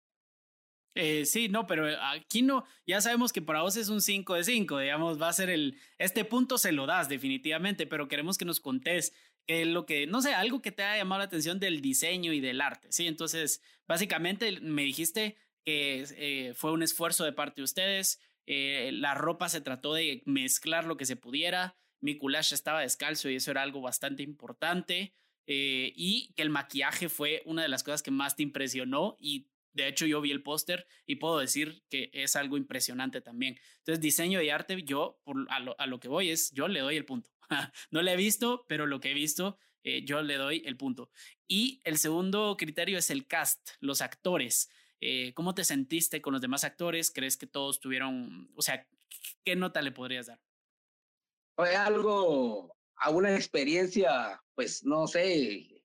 Eh, sí, no, pero aquí no, ya sabemos que para vos es un 5 de 5, digamos, va a ser el, este punto se lo das definitivamente, pero queremos que nos contés es lo que, no sé, algo que te haya llamado la atención del diseño y del arte, ¿sí? Entonces, básicamente me dijiste que eh, fue un esfuerzo de parte de ustedes, la ropa se trató de mezclar lo que se pudiera, Mikulash estaba descalzo y eso era algo bastante importante. Eh, y que el maquillaje fue una de las cosas que más te impresionó y de hecho yo vi el póster y puedo decir que es algo impresionante también. Entonces diseño y arte, yo a, lo, que voy es, yo le doy el punto. no lo he visto, pero lo que he visto, eh, yo le doy el punto. Y el segundo criterio es el cast, los actores. Eh, ¿Cómo te sentiste con los demás actores? ¿Crees que todos tuvieron, o sea, qué nota le podrías dar? Fue algo, alguna experiencia, pues no sé,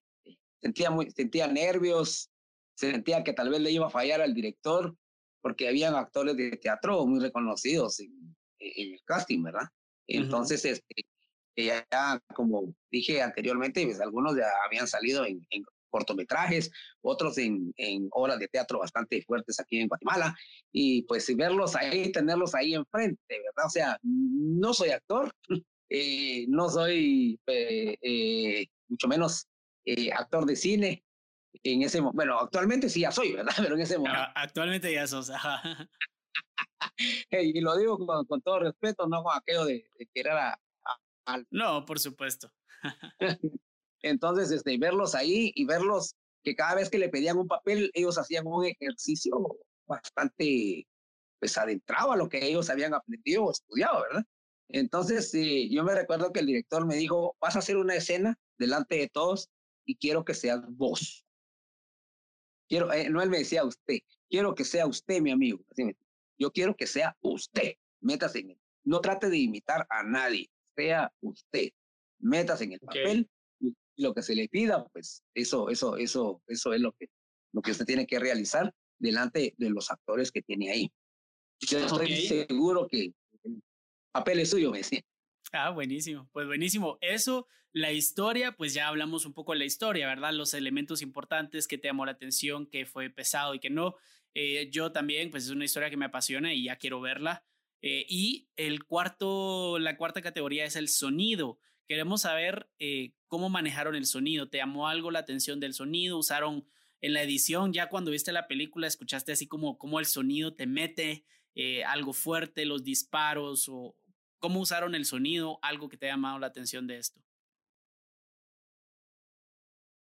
sentía, muy, sentía nervios, sentía que tal vez le iba a fallar al director, porque habían actores de teatro muy reconocidos en, el casting, ¿verdad? Entonces, este, ya, como dije anteriormente, pues, algunos ya habían salido en, en cortometrajes, otros en, en, obras de teatro bastante fuertes aquí en Guatemala, y pues verlos ahí, tenerlos ahí enfrente, ¿verdad? O sea, no soy actor, eh, no soy eh, eh, mucho menos actor de cine. En ese bueno, actualmente sí ya soy, ¿verdad? Pero en ese ah, momento. Actualmente ya sos, y lo digo con, todo respeto, no con aquello de, de querer a, no, por supuesto. Entonces, este, verlos ahí y verlos que cada vez que le pedían un papel, ellos hacían un ejercicio bastante pues adentrado a lo que ellos habían aprendido o estudiado, ¿verdad? Entonces, eh, yo me recuerdo que el director me dijo, vas a hacer una escena delante de todos y quiero que seas vos. Quiero, eh, no él me decía usted, quiero que sea usted mi amigo. yo quiero que sea usted. Métase en él. No trate de imitar a nadie sea usted. Metas en el papel lo que se le pida, pues eso, eso, eso, eso es lo que, lo que usted tiene que realizar delante de los actores que tiene ahí. Yo estoy seguro que el papel es suyo, me decía. Ah, buenísimo, pues buenísimo. Eso, la historia, pues ya hablamos un poco de la historia, ¿verdad? Los elementos importantes que te llamó la atención, que fue pesado y que no. Eh, yo también, pues es una historia que me apasiona y ya quiero verla. Eh, y el cuarto, la cuarta categoría es el sonido. Queremos saber eh, cómo manejaron el sonido. ¿Te llamó algo la atención del sonido? ¿Usaron en la edición, ya cuando viste la película, escuchaste así como cómo el sonido te mete eh, algo fuerte, los disparos o cómo usaron el sonido? ¿Algo que te ha llamado la atención de esto?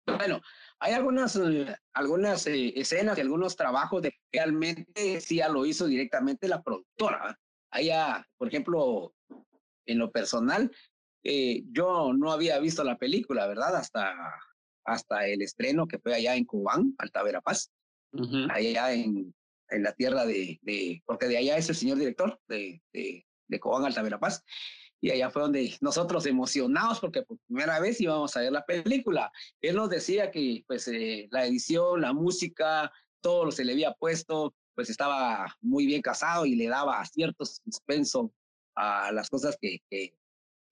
Bueno, hay algunas, algunas escenas y algunos trabajos de realmente sí ya lo hizo directamente la productora allá, por ejemplo, en lo personal, eh, yo no había visto la película, ¿verdad? Hasta, hasta el estreno que fue allá en Cubán, Alta Verapaz, allá en, en la tierra de, de, porque de allá es el señor director de, de, de Cobán, Alta Verapaz. Y allá fue donde nosotros emocionados, porque por primera vez íbamos a ver la película. Él nos decía que pues eh, la edición, la música, todo lo se le había puesto, pues estaba muy bien casado y le daba cierto suspenso a las cosas que, que,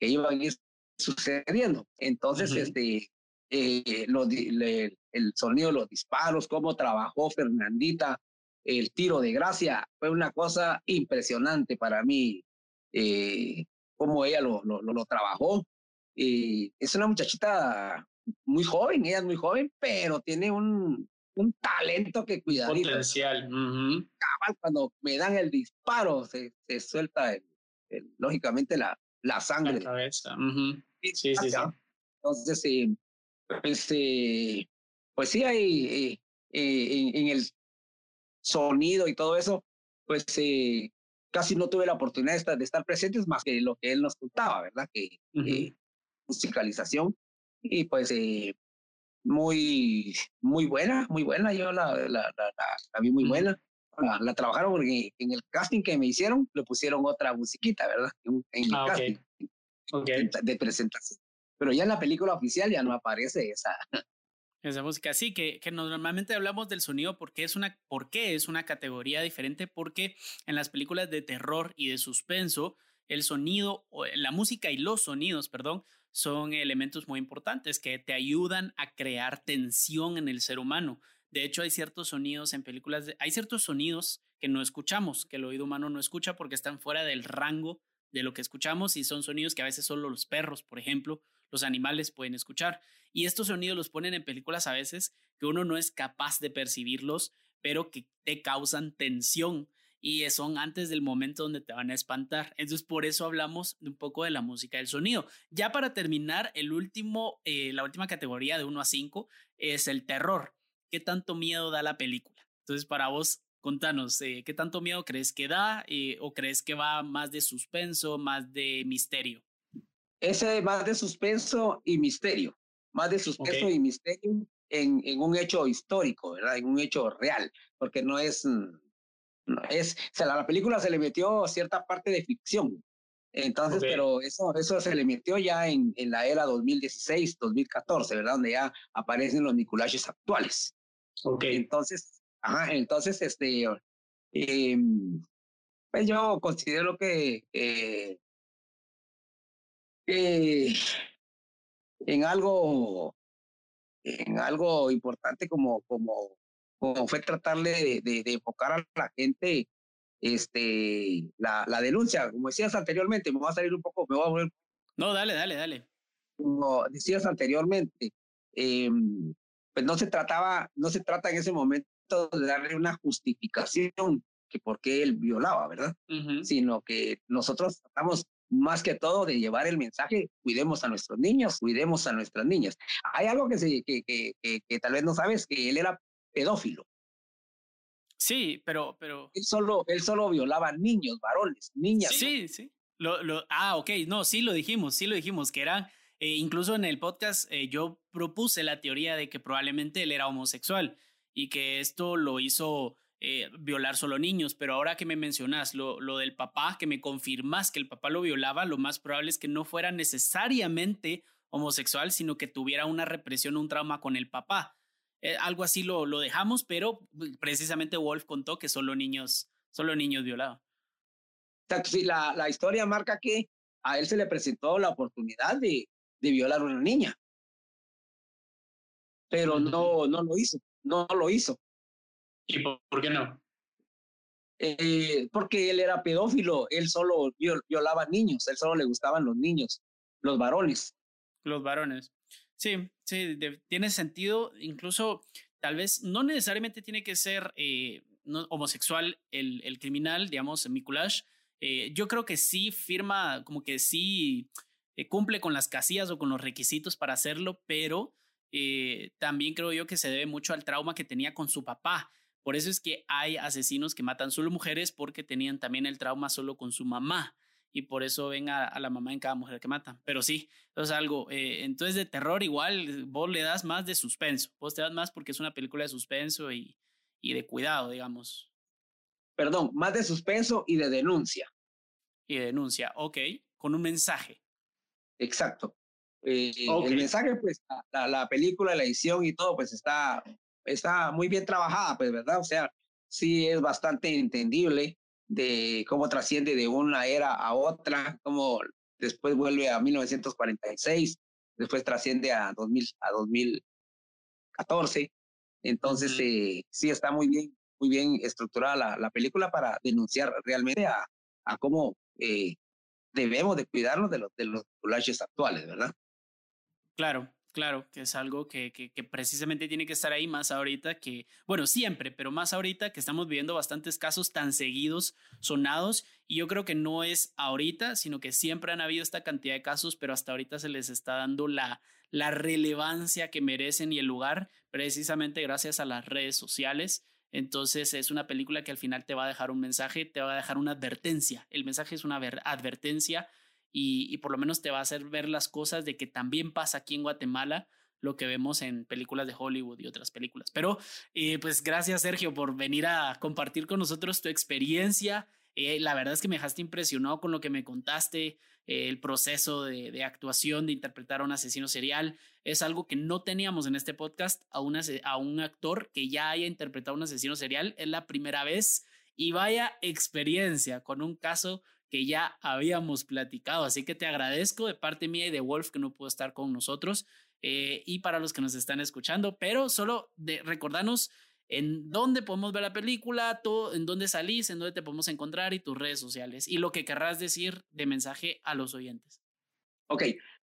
iban a ir sucediendo. Entonces, este, eh, el sonido, los disparos, cómo trabajó Fernandita, el tiro de gracia, fue una cosa impresionante para mí, eh, cómo ella lo, lo, lo, trabajó. y es una muchachita muy joven, ella es muy joven, pero tiene un, un talento que cuidadito. Potencial. Cuando me dan el disparo, se, se suelta, lógicamente, la, la sangre. La cabeza. sí, sí, sí, Entonces, eh, pues, eh, pues sí, hay eh, en, el sonido y todo eso, pues casi no tuve la oportunidad de estar, de estar presentes más que lo que él nos contaba, ¿verdad? Que musicalización y pues muy, muy buena, muy buena. Yo la, la, la, vi muy buena. La, trabajaron porque en el casting que me hicieron le pusieron otra musiquita, ¿verdad? En, el ah, casting De, presentación. Pero ya en la película oficial ya no aparece esa. Esa música, sí, que, que normalmente hablamos del sonido porque es, una, porque es una categoría diferente, porque en las películas de terror y de suspenso, el sonido, la música y los sonidos, perdón, son elementos muy importantes que te ayudan a crear tensión en el ser humano. De hecho, hay ciertos sonidos en películas, hay ciertos sonidos que no escuchamos, que el oído humano no escucha porque están fuera del rango de lo que escuchamos y son sonidos que a veces solo los perros, por ejemplo, los animales pueden escuchar. Y estos sonidos los ponen en películas a veces que uno no es capaz de percibirlos, pero que te causan tensión y son antes del momento donde te van a espantar. Entonces, por eso hablamos un poco de la música del sonido. Ya para terminar, el último, eh, la última categoría de 1 a 5 es el terror. ¿Qué tanto miedo da la película? Entonces, para vos, contanos, eh, ¿qué tanto miedo crees que da eh, o crees que va más de suspenso, más de misterio? Ese más de suspenso y misterio, más de suspenso y misterio en, en, un hecho histórico, ¿verdad? En un hecho real, porque no es, mm, no es, o sea, a la película se le metió cierta parte de ficción, entonces, pero eso, eso se le metió ya en, en la era 2016, 2014, ¿verdad? Donde ya aparecen los Nicolaches actuales. Ok. Entonces, ajá, entonces, este, eh, pues yo considero que eh, eh, en algo, en algo importante como, como, como fue tratarle de, de enfocar a la gente este, la, la denuncia, como decías anteriormente, me voy a salir un poco, me voy a volver. No, dale, dale, dale. Como decías anteriormente, eh, pues no se trataba, no se trata en ese momento de darle una justificación que por qué él violaba, ¿verdad? Sino que nosotros tratamos más que todo de llevar el mensaje, cuidemos a nuestros niños, cuidemos a nuestras niñas. Hay algo que, se, que, que, que, que tal vez no sabes, que él era pedófilo. Sí, pero, pero. Él solo, él solo violaba niños, varones, niñas. Sí, sí. Lo, lo, ah, ok, no, sí lo dijimos, sí lo dijimos, que era, eh, incluso en el podcast eh, yo propuse la teoría de que probablemente él era homosexual y que esto lo hizo eh, violar solo niños, pero ahora que me mencionas lo, lo del papá, que me confirmas que el papá lo violaba, lo más probable es que no fuera necesariamente homosexual, sino que tuviera una represión, un trauma con el papá. Eh, algo así lo, lo dejamos, pero precisamente Wolf contó que solo niños, solo niños violados. Sí, la, la historia marca que a él se le presentó la oportunidad de, de violar a una niña, pero no, no lo hizo, no lo hizo. ¿Y por, qué no? Eh, porque él era pedófilo, él solo violaba niños, él solo le gustaban los niños, los varones. Los varones. Sí, sí, tiene sentido. Incluso, tal vez, no necesariamente tiene que ser eh, homosexual el, el, criminal, digamos, Mikulash. Eh, yo creo que sí firma, como que sí eh, cumple con las casillas o con los requisitos para hacerlo, pero también creo yo que se debe mucho al trauma que tenía con su papá. Por eso es que hay asesinos que matan solo mujeres porque tenían también el trauma solo con su mamá y por eso ven a, la mamá en cada mujer que matan. Pero sí, es algo. Eh, entonces, de terror, igual vos le das más de suspenso. Vos te das más porque es una película de suspenso y, y de cuidado, digamos. Perdón, más de suspenso y de denuncia. Y de denuncia, ok, con un mensaje. Exacto. Eh, el mensaje, pues, la, la, película, la edición y todo, pues está, está muy bien trabajada, pues, ¿verdad? O sea, sí es bastante entendible de cómo trasciende de una era a otra, cómo después vuelve a 1946, después trasciende a, 2000, a 2014. Entonces, eh, sí está muy bien, muy bien estructurada la, la película para denunciar realmente a, a cómo eh, debemos de cuidarnos de los, de los actuales, ¿verdad? Claro, Claro, que es algo que, que, precisamente tiene que estar ahí más ahorita que, bueno, siempre, pero más ahorita que estamos viendo bastantes casos tan seguidos, sonados, y yo creo que no es ahorita, sino que siempre han habido esta cantidad de casos, pero hasta ahorita se les está dando la, la relevancia que merecen y el lugar, precisamente gracias a las redes sociales. Entonces es una película que al final te va a dejar un mensaje, te va a dejar una advertencia. El mensaje es una advertencia y, por lo menos te va a hacer ver las cosas de que también pasa aquí en Guatemala lo que vemos en películas de Hollywood y otras películas. Pero eh, pues gracias Sergio por venir a compartir con nosotros tu experiencia. Eh, la verdad es que me dejaste impresionado con lo que me contaste, eh, el proceso de, actuación, de interpretar a un asesino serial. Es algo que no teníamos en este podcast a, una, a un actor que ya haya interpretado un asesino serial. Es la primera vez y vaya experiencia con un caso que ya habíamos platicado. Así que te agradezco de parte mía y de Wolf que no pudo estar con nosotros eh, y para los que nos están escuchando, pero solo de recordarnos en dónde podemos ver la película, todo, en dónde salís, en dónde te podemos encontrar y tus redes sociales y lo que querrás decir de mensaje a los oyentes. Ok,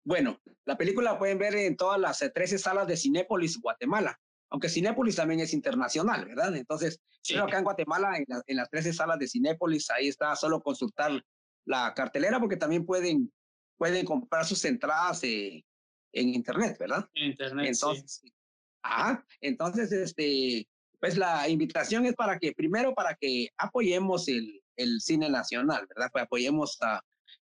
bueno, la película la pueden ver en todas las 13 salas de Cinépolis, Guatemala. aunque Cinépolis también es internacional, ¿verdad? Entonces, pero acá en Guatemala, en, en, las 13 salas de Cinépolis, ahí está solo consultar la cartelera porque también pueden, pueden comprar sus entradas eh, en internet, ¿verdad? En internet. Entonces, sí. ajá, entonces, este, pues la invitación es para que, primero, para que apoyemos el, el cine nacional, ¿verdad? Pues apoyemos a,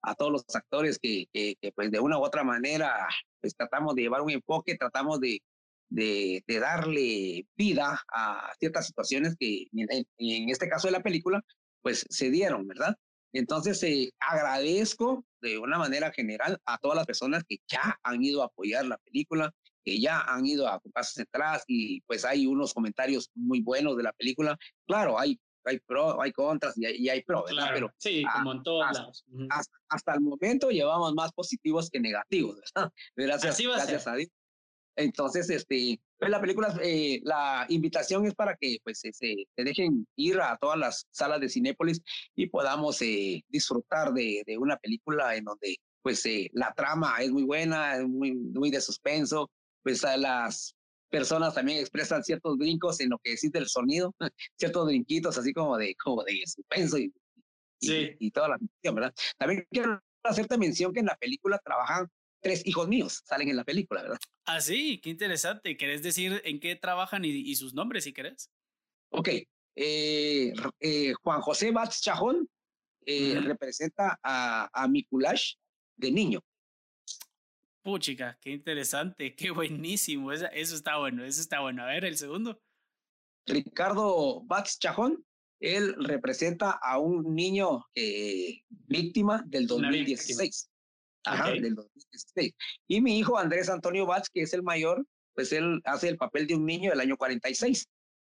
a todos los actores que, que, que, pues de una u otra manera, pues tratamos de llevar un enfoque, tratamos de, de, de darle vida a ciertas situaciones que en, en, este caso de la película, pues se dieron, ¿verdad? Entonces, eh, agradezco de una manera general a todas las personas que ya han ido a apoyar la película, que ya han ido a comprar atrás y pues hay unos comentarios muy buenos de la película. Claro, hay hay pro, hay contras y hay, y hay pro, ¿verdad? Claro, Pero sí, como en todos hasta, lados. hasta, hasta, el momento llevamos más positivos que negativos, ¿verdad? Gracias, Así va gracias a, ser. a Dios. Entonces, este, pues la película, eh, la invitación es para que pues se, se, dejen ir a todas las salas de Cinépolis y podamos eh, disfrutar de, de, una película en donde pues eh, la trama es muy buena, es muy, muy de suspenso, pues a las personas también expresan ciertos brincos en lo que existe el sonido, ciertos brinquitos así como de, como de suspenso y, y, sí. y toda la mención, ¿verdad? También quiero hacerte mención que en la película trabajan tres hijos míos, salen en la película, ¿verdad? Ah, sí, qué interesante. ¿Querés decir en qué trabajan y, y sus nombres, si querés? Ok, eh, eh, Juan José Batz Chajón eh, uh -huh. representa a, a Mikulash de niño. Puchica, qué interesante, qué buenísimo. Eso, eso, está bueno, eso está bueno. A ver, el segundo. Ricardo Batz Chajón, él representa a un niño eh, víctima del 2016. Ajá, okay. del 2016. Y mi hijo Andrés Antonio Batz, que es el mayor, pues él hace el papel de un niño del año 46.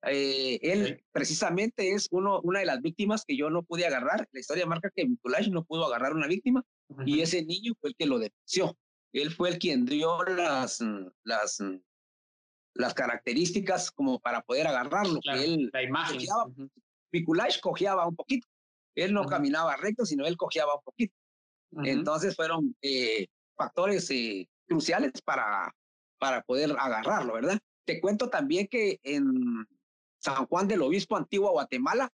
Eh, él okay. precisamente es uno, una de las víctimas que yo no pude agarrar. La historia marca que Mikulash no pudo agarrar una víctima uh -huh. y ese niño fue el que lo denunció él fue el quien dio las, las, las características como para poder agarrarlo. Claro, que él la imagen. Cojeaba, uh -huh. Cojeaba un poquito. Él no uh -huh. caminaba recto, sino él cojeaba un poquito. Uh -huh. Entonces fueron eh, factores eh, cruciales para, para poder agarrarlo, ¿verdad? Te cuento también que en San Juan del Obispo, Antigua Guatemala,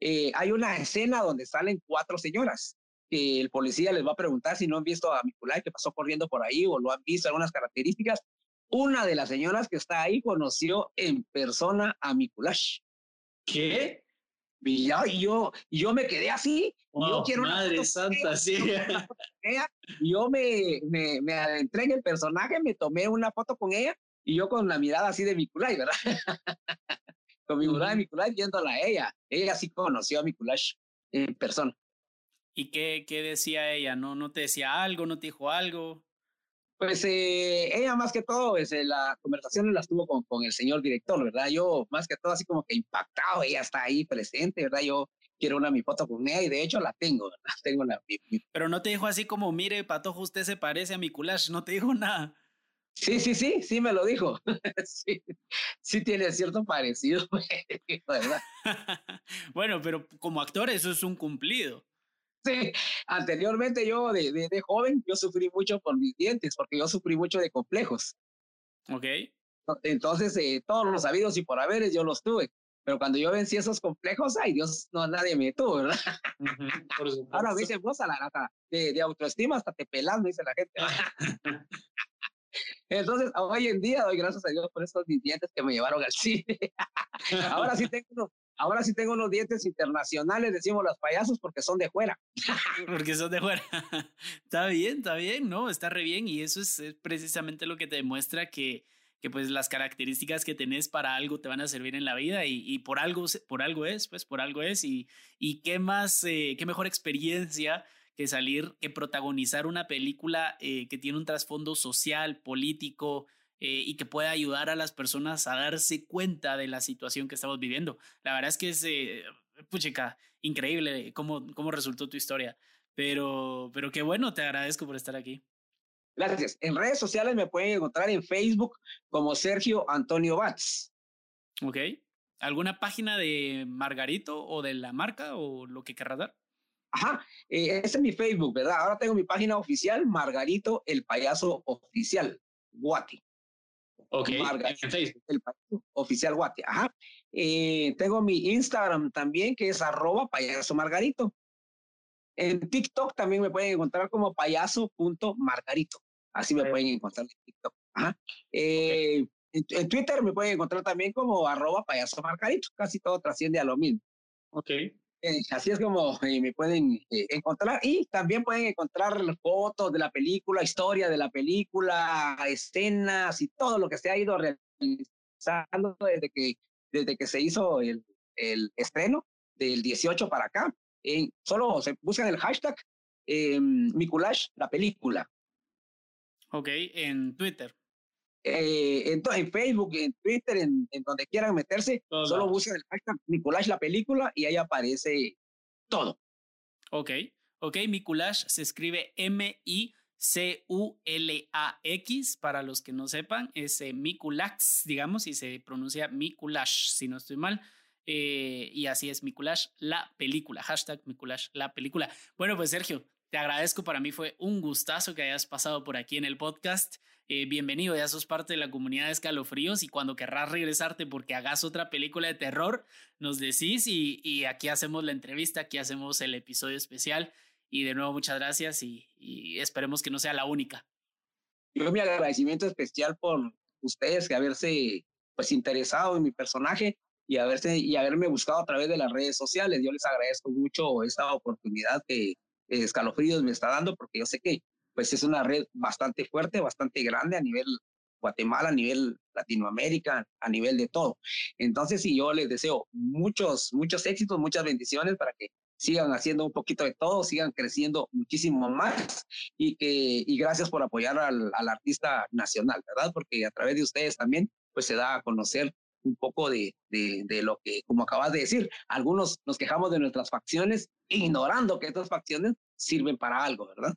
eh, hay una escena donde salen cuatro señoras que el policía les va a preguntar si no han visto a Mikulay que pasó corriendo por ahí o lo han visto algunas características. Una de las señoras que está ahí conoció en persona a Mikulash. ¿Qué? Y yo, y yo, yo me quedé así. Wow, yo quiero madre santa, sí. Yo me, me, me adentré en el personaje, me tomé una foto con ella y yo con la mirada así de Mikulay, ¿verdad? con mi mirada de Mikulay viéndola a ella. Ella sí conoció a Mikulash en persona. ¿Y qué, qué decía ella? ¿No, ¿No te decía algo? ¿No te dijo algo? Pues eh, ella más que todo, pues, eh, la conversación la tuvo con, con el señor director, ¿verdad? Yo más que todo así como que impactado, ella está ahí presente, ¿verdad? Yo quiero una mi foto con ella y de hecho la tengo, ¿verdad? Tengo la, mi, mi... Pero no te dijo así como, mire, Patojo, usted se parece a mi culash, no te dijo nada. Sí, sí, sí, sí me lo dijo. sí, sí tiene cierto parecido, ¿verdad? bueno, pero como actor eso es un cumplido. Sí, anteriormente yo de, de, de, joven, yo sufrí mucho por mis dientes, porque yo sufrí mucho de complejos. Ok. Entonces, eh, todos los sabidos y por haberes yo los tuve. Pero cuando yo vencí esos complejos, ay Dios, no nadie me tuvo, ¿verdad? Uh -huh, Ahora me dicen, vos a la rata de, de, autoestima hasta te pelas, me dice la gente. Entonces, hoy en día doy gracias a Dios por estos dientes que me llevaron al cine. Ahora sí tengo Ahora sí tengo unos dientes internacionales, decimos los payasos, porque son de fuera. porque son de fuera. está bien, está bien, ¿no? Está re bien y eso es, precisamente lo que te demuestra que, que pues las características que tenés para algo te van a servir en la vida y, y por, algo, por algo es, pues por algo es. Y, y qué más, eh, qué mejor experiencia que salir, que protagonizar una película eh, que tiene un trasfondo social, político, eh, y que pueda ayudar a las personas a darse cuenta de la situación que estamos viviendo. La verdad es que es, eh, puchica, increíble cómo, cómo resultó tu historia. Pero, pero qué bueno, te agradezco por estar aquí. Gracias. En redes sociales me pueden encontrar en Facebook como Sergio Antonio Batz. Ok. ¿Alguna página de Margarito o de la marca o lo que querrás dar? Ajá, eh, ese es mi Facebook, ¿verdad? Ahora tengo mi página oficial, Margarito el Payaso Oficial, Guati. Ok, en Facebook. El oficial Guate. Ajá. Eh, tengo mi Instagram también, que es arroba payaso margarito. En TikTok también me pueden encontrar como payaso.margarito. Así me pueden encontrar en TikTok. Ajá. Eh, en, Twitter me pueden encontrar también como arroba payaso margarito. Casi todo trasciende a lo mismo. Ok. Eh, así es como eh, me pueden eh, encontrar y también pueden encontrar fotos de la película, historia de la película, escenas y todo lo que se ha ido realizando desde que, desde que se hizo el, el estreno del 18 para acá. solo se buscan el hashtag eh, la película. Ok, en Twitter. Eh, en, en, Facebook, en Twitter, en, en donde quieran meterse, solo busquen el hashtag Nicolás la película y ahí aparece todo. Ok, ok, Mikulash se escribe M-I-C-U-L-A-X, para los que no sepan, es eh, Mikulax, digamos, y se pronuncia Mikulash, si no estoy mal. Eh, y así es, Mikulash la película, hashtag Mikulash la película. Bueno, pues Sergio, te agradezco, para mí fue un gustazo que hayas pasado por aquí en el podcast. Eh, bienvenido, ya sos parte de la comunidad de escalofríos y cuando querrás regresarte porque hagas otra película de terror, nos decís y, aquí hacemos la entrevista, aquí hacemos el episodio especial y de nuevo muchas gracias y, esperemos que no sea la única. Yo mi agradecimiento especial por ustedes que haberse pues interesado en mi personaje y haberse y haberme buscado a través de las redes sociales. Yo les agradezco mucho esta oportunidad que Escalofríos me está dando porque yo sé que pues es una red bastante fuerte, bastante grande a nivel Guatemala, a nivel Latinoamérica, a nivel de todo. Entonces, sí, yo les deseo muchos, muchos éxitos, muchas bendiciones para que sigan haciendo un poquito de todo, sigan creciendo muchísimo más y que y gracias por apoyar al, artista nacional, ¿verdad? Porque a través de ustedes también pues se da a conocer un poco de, de, de, lo que, como acabas de decir, algunos nos quejamos de nuestras facciones ignorando que estas facciones sirven para algo, ¿verdad?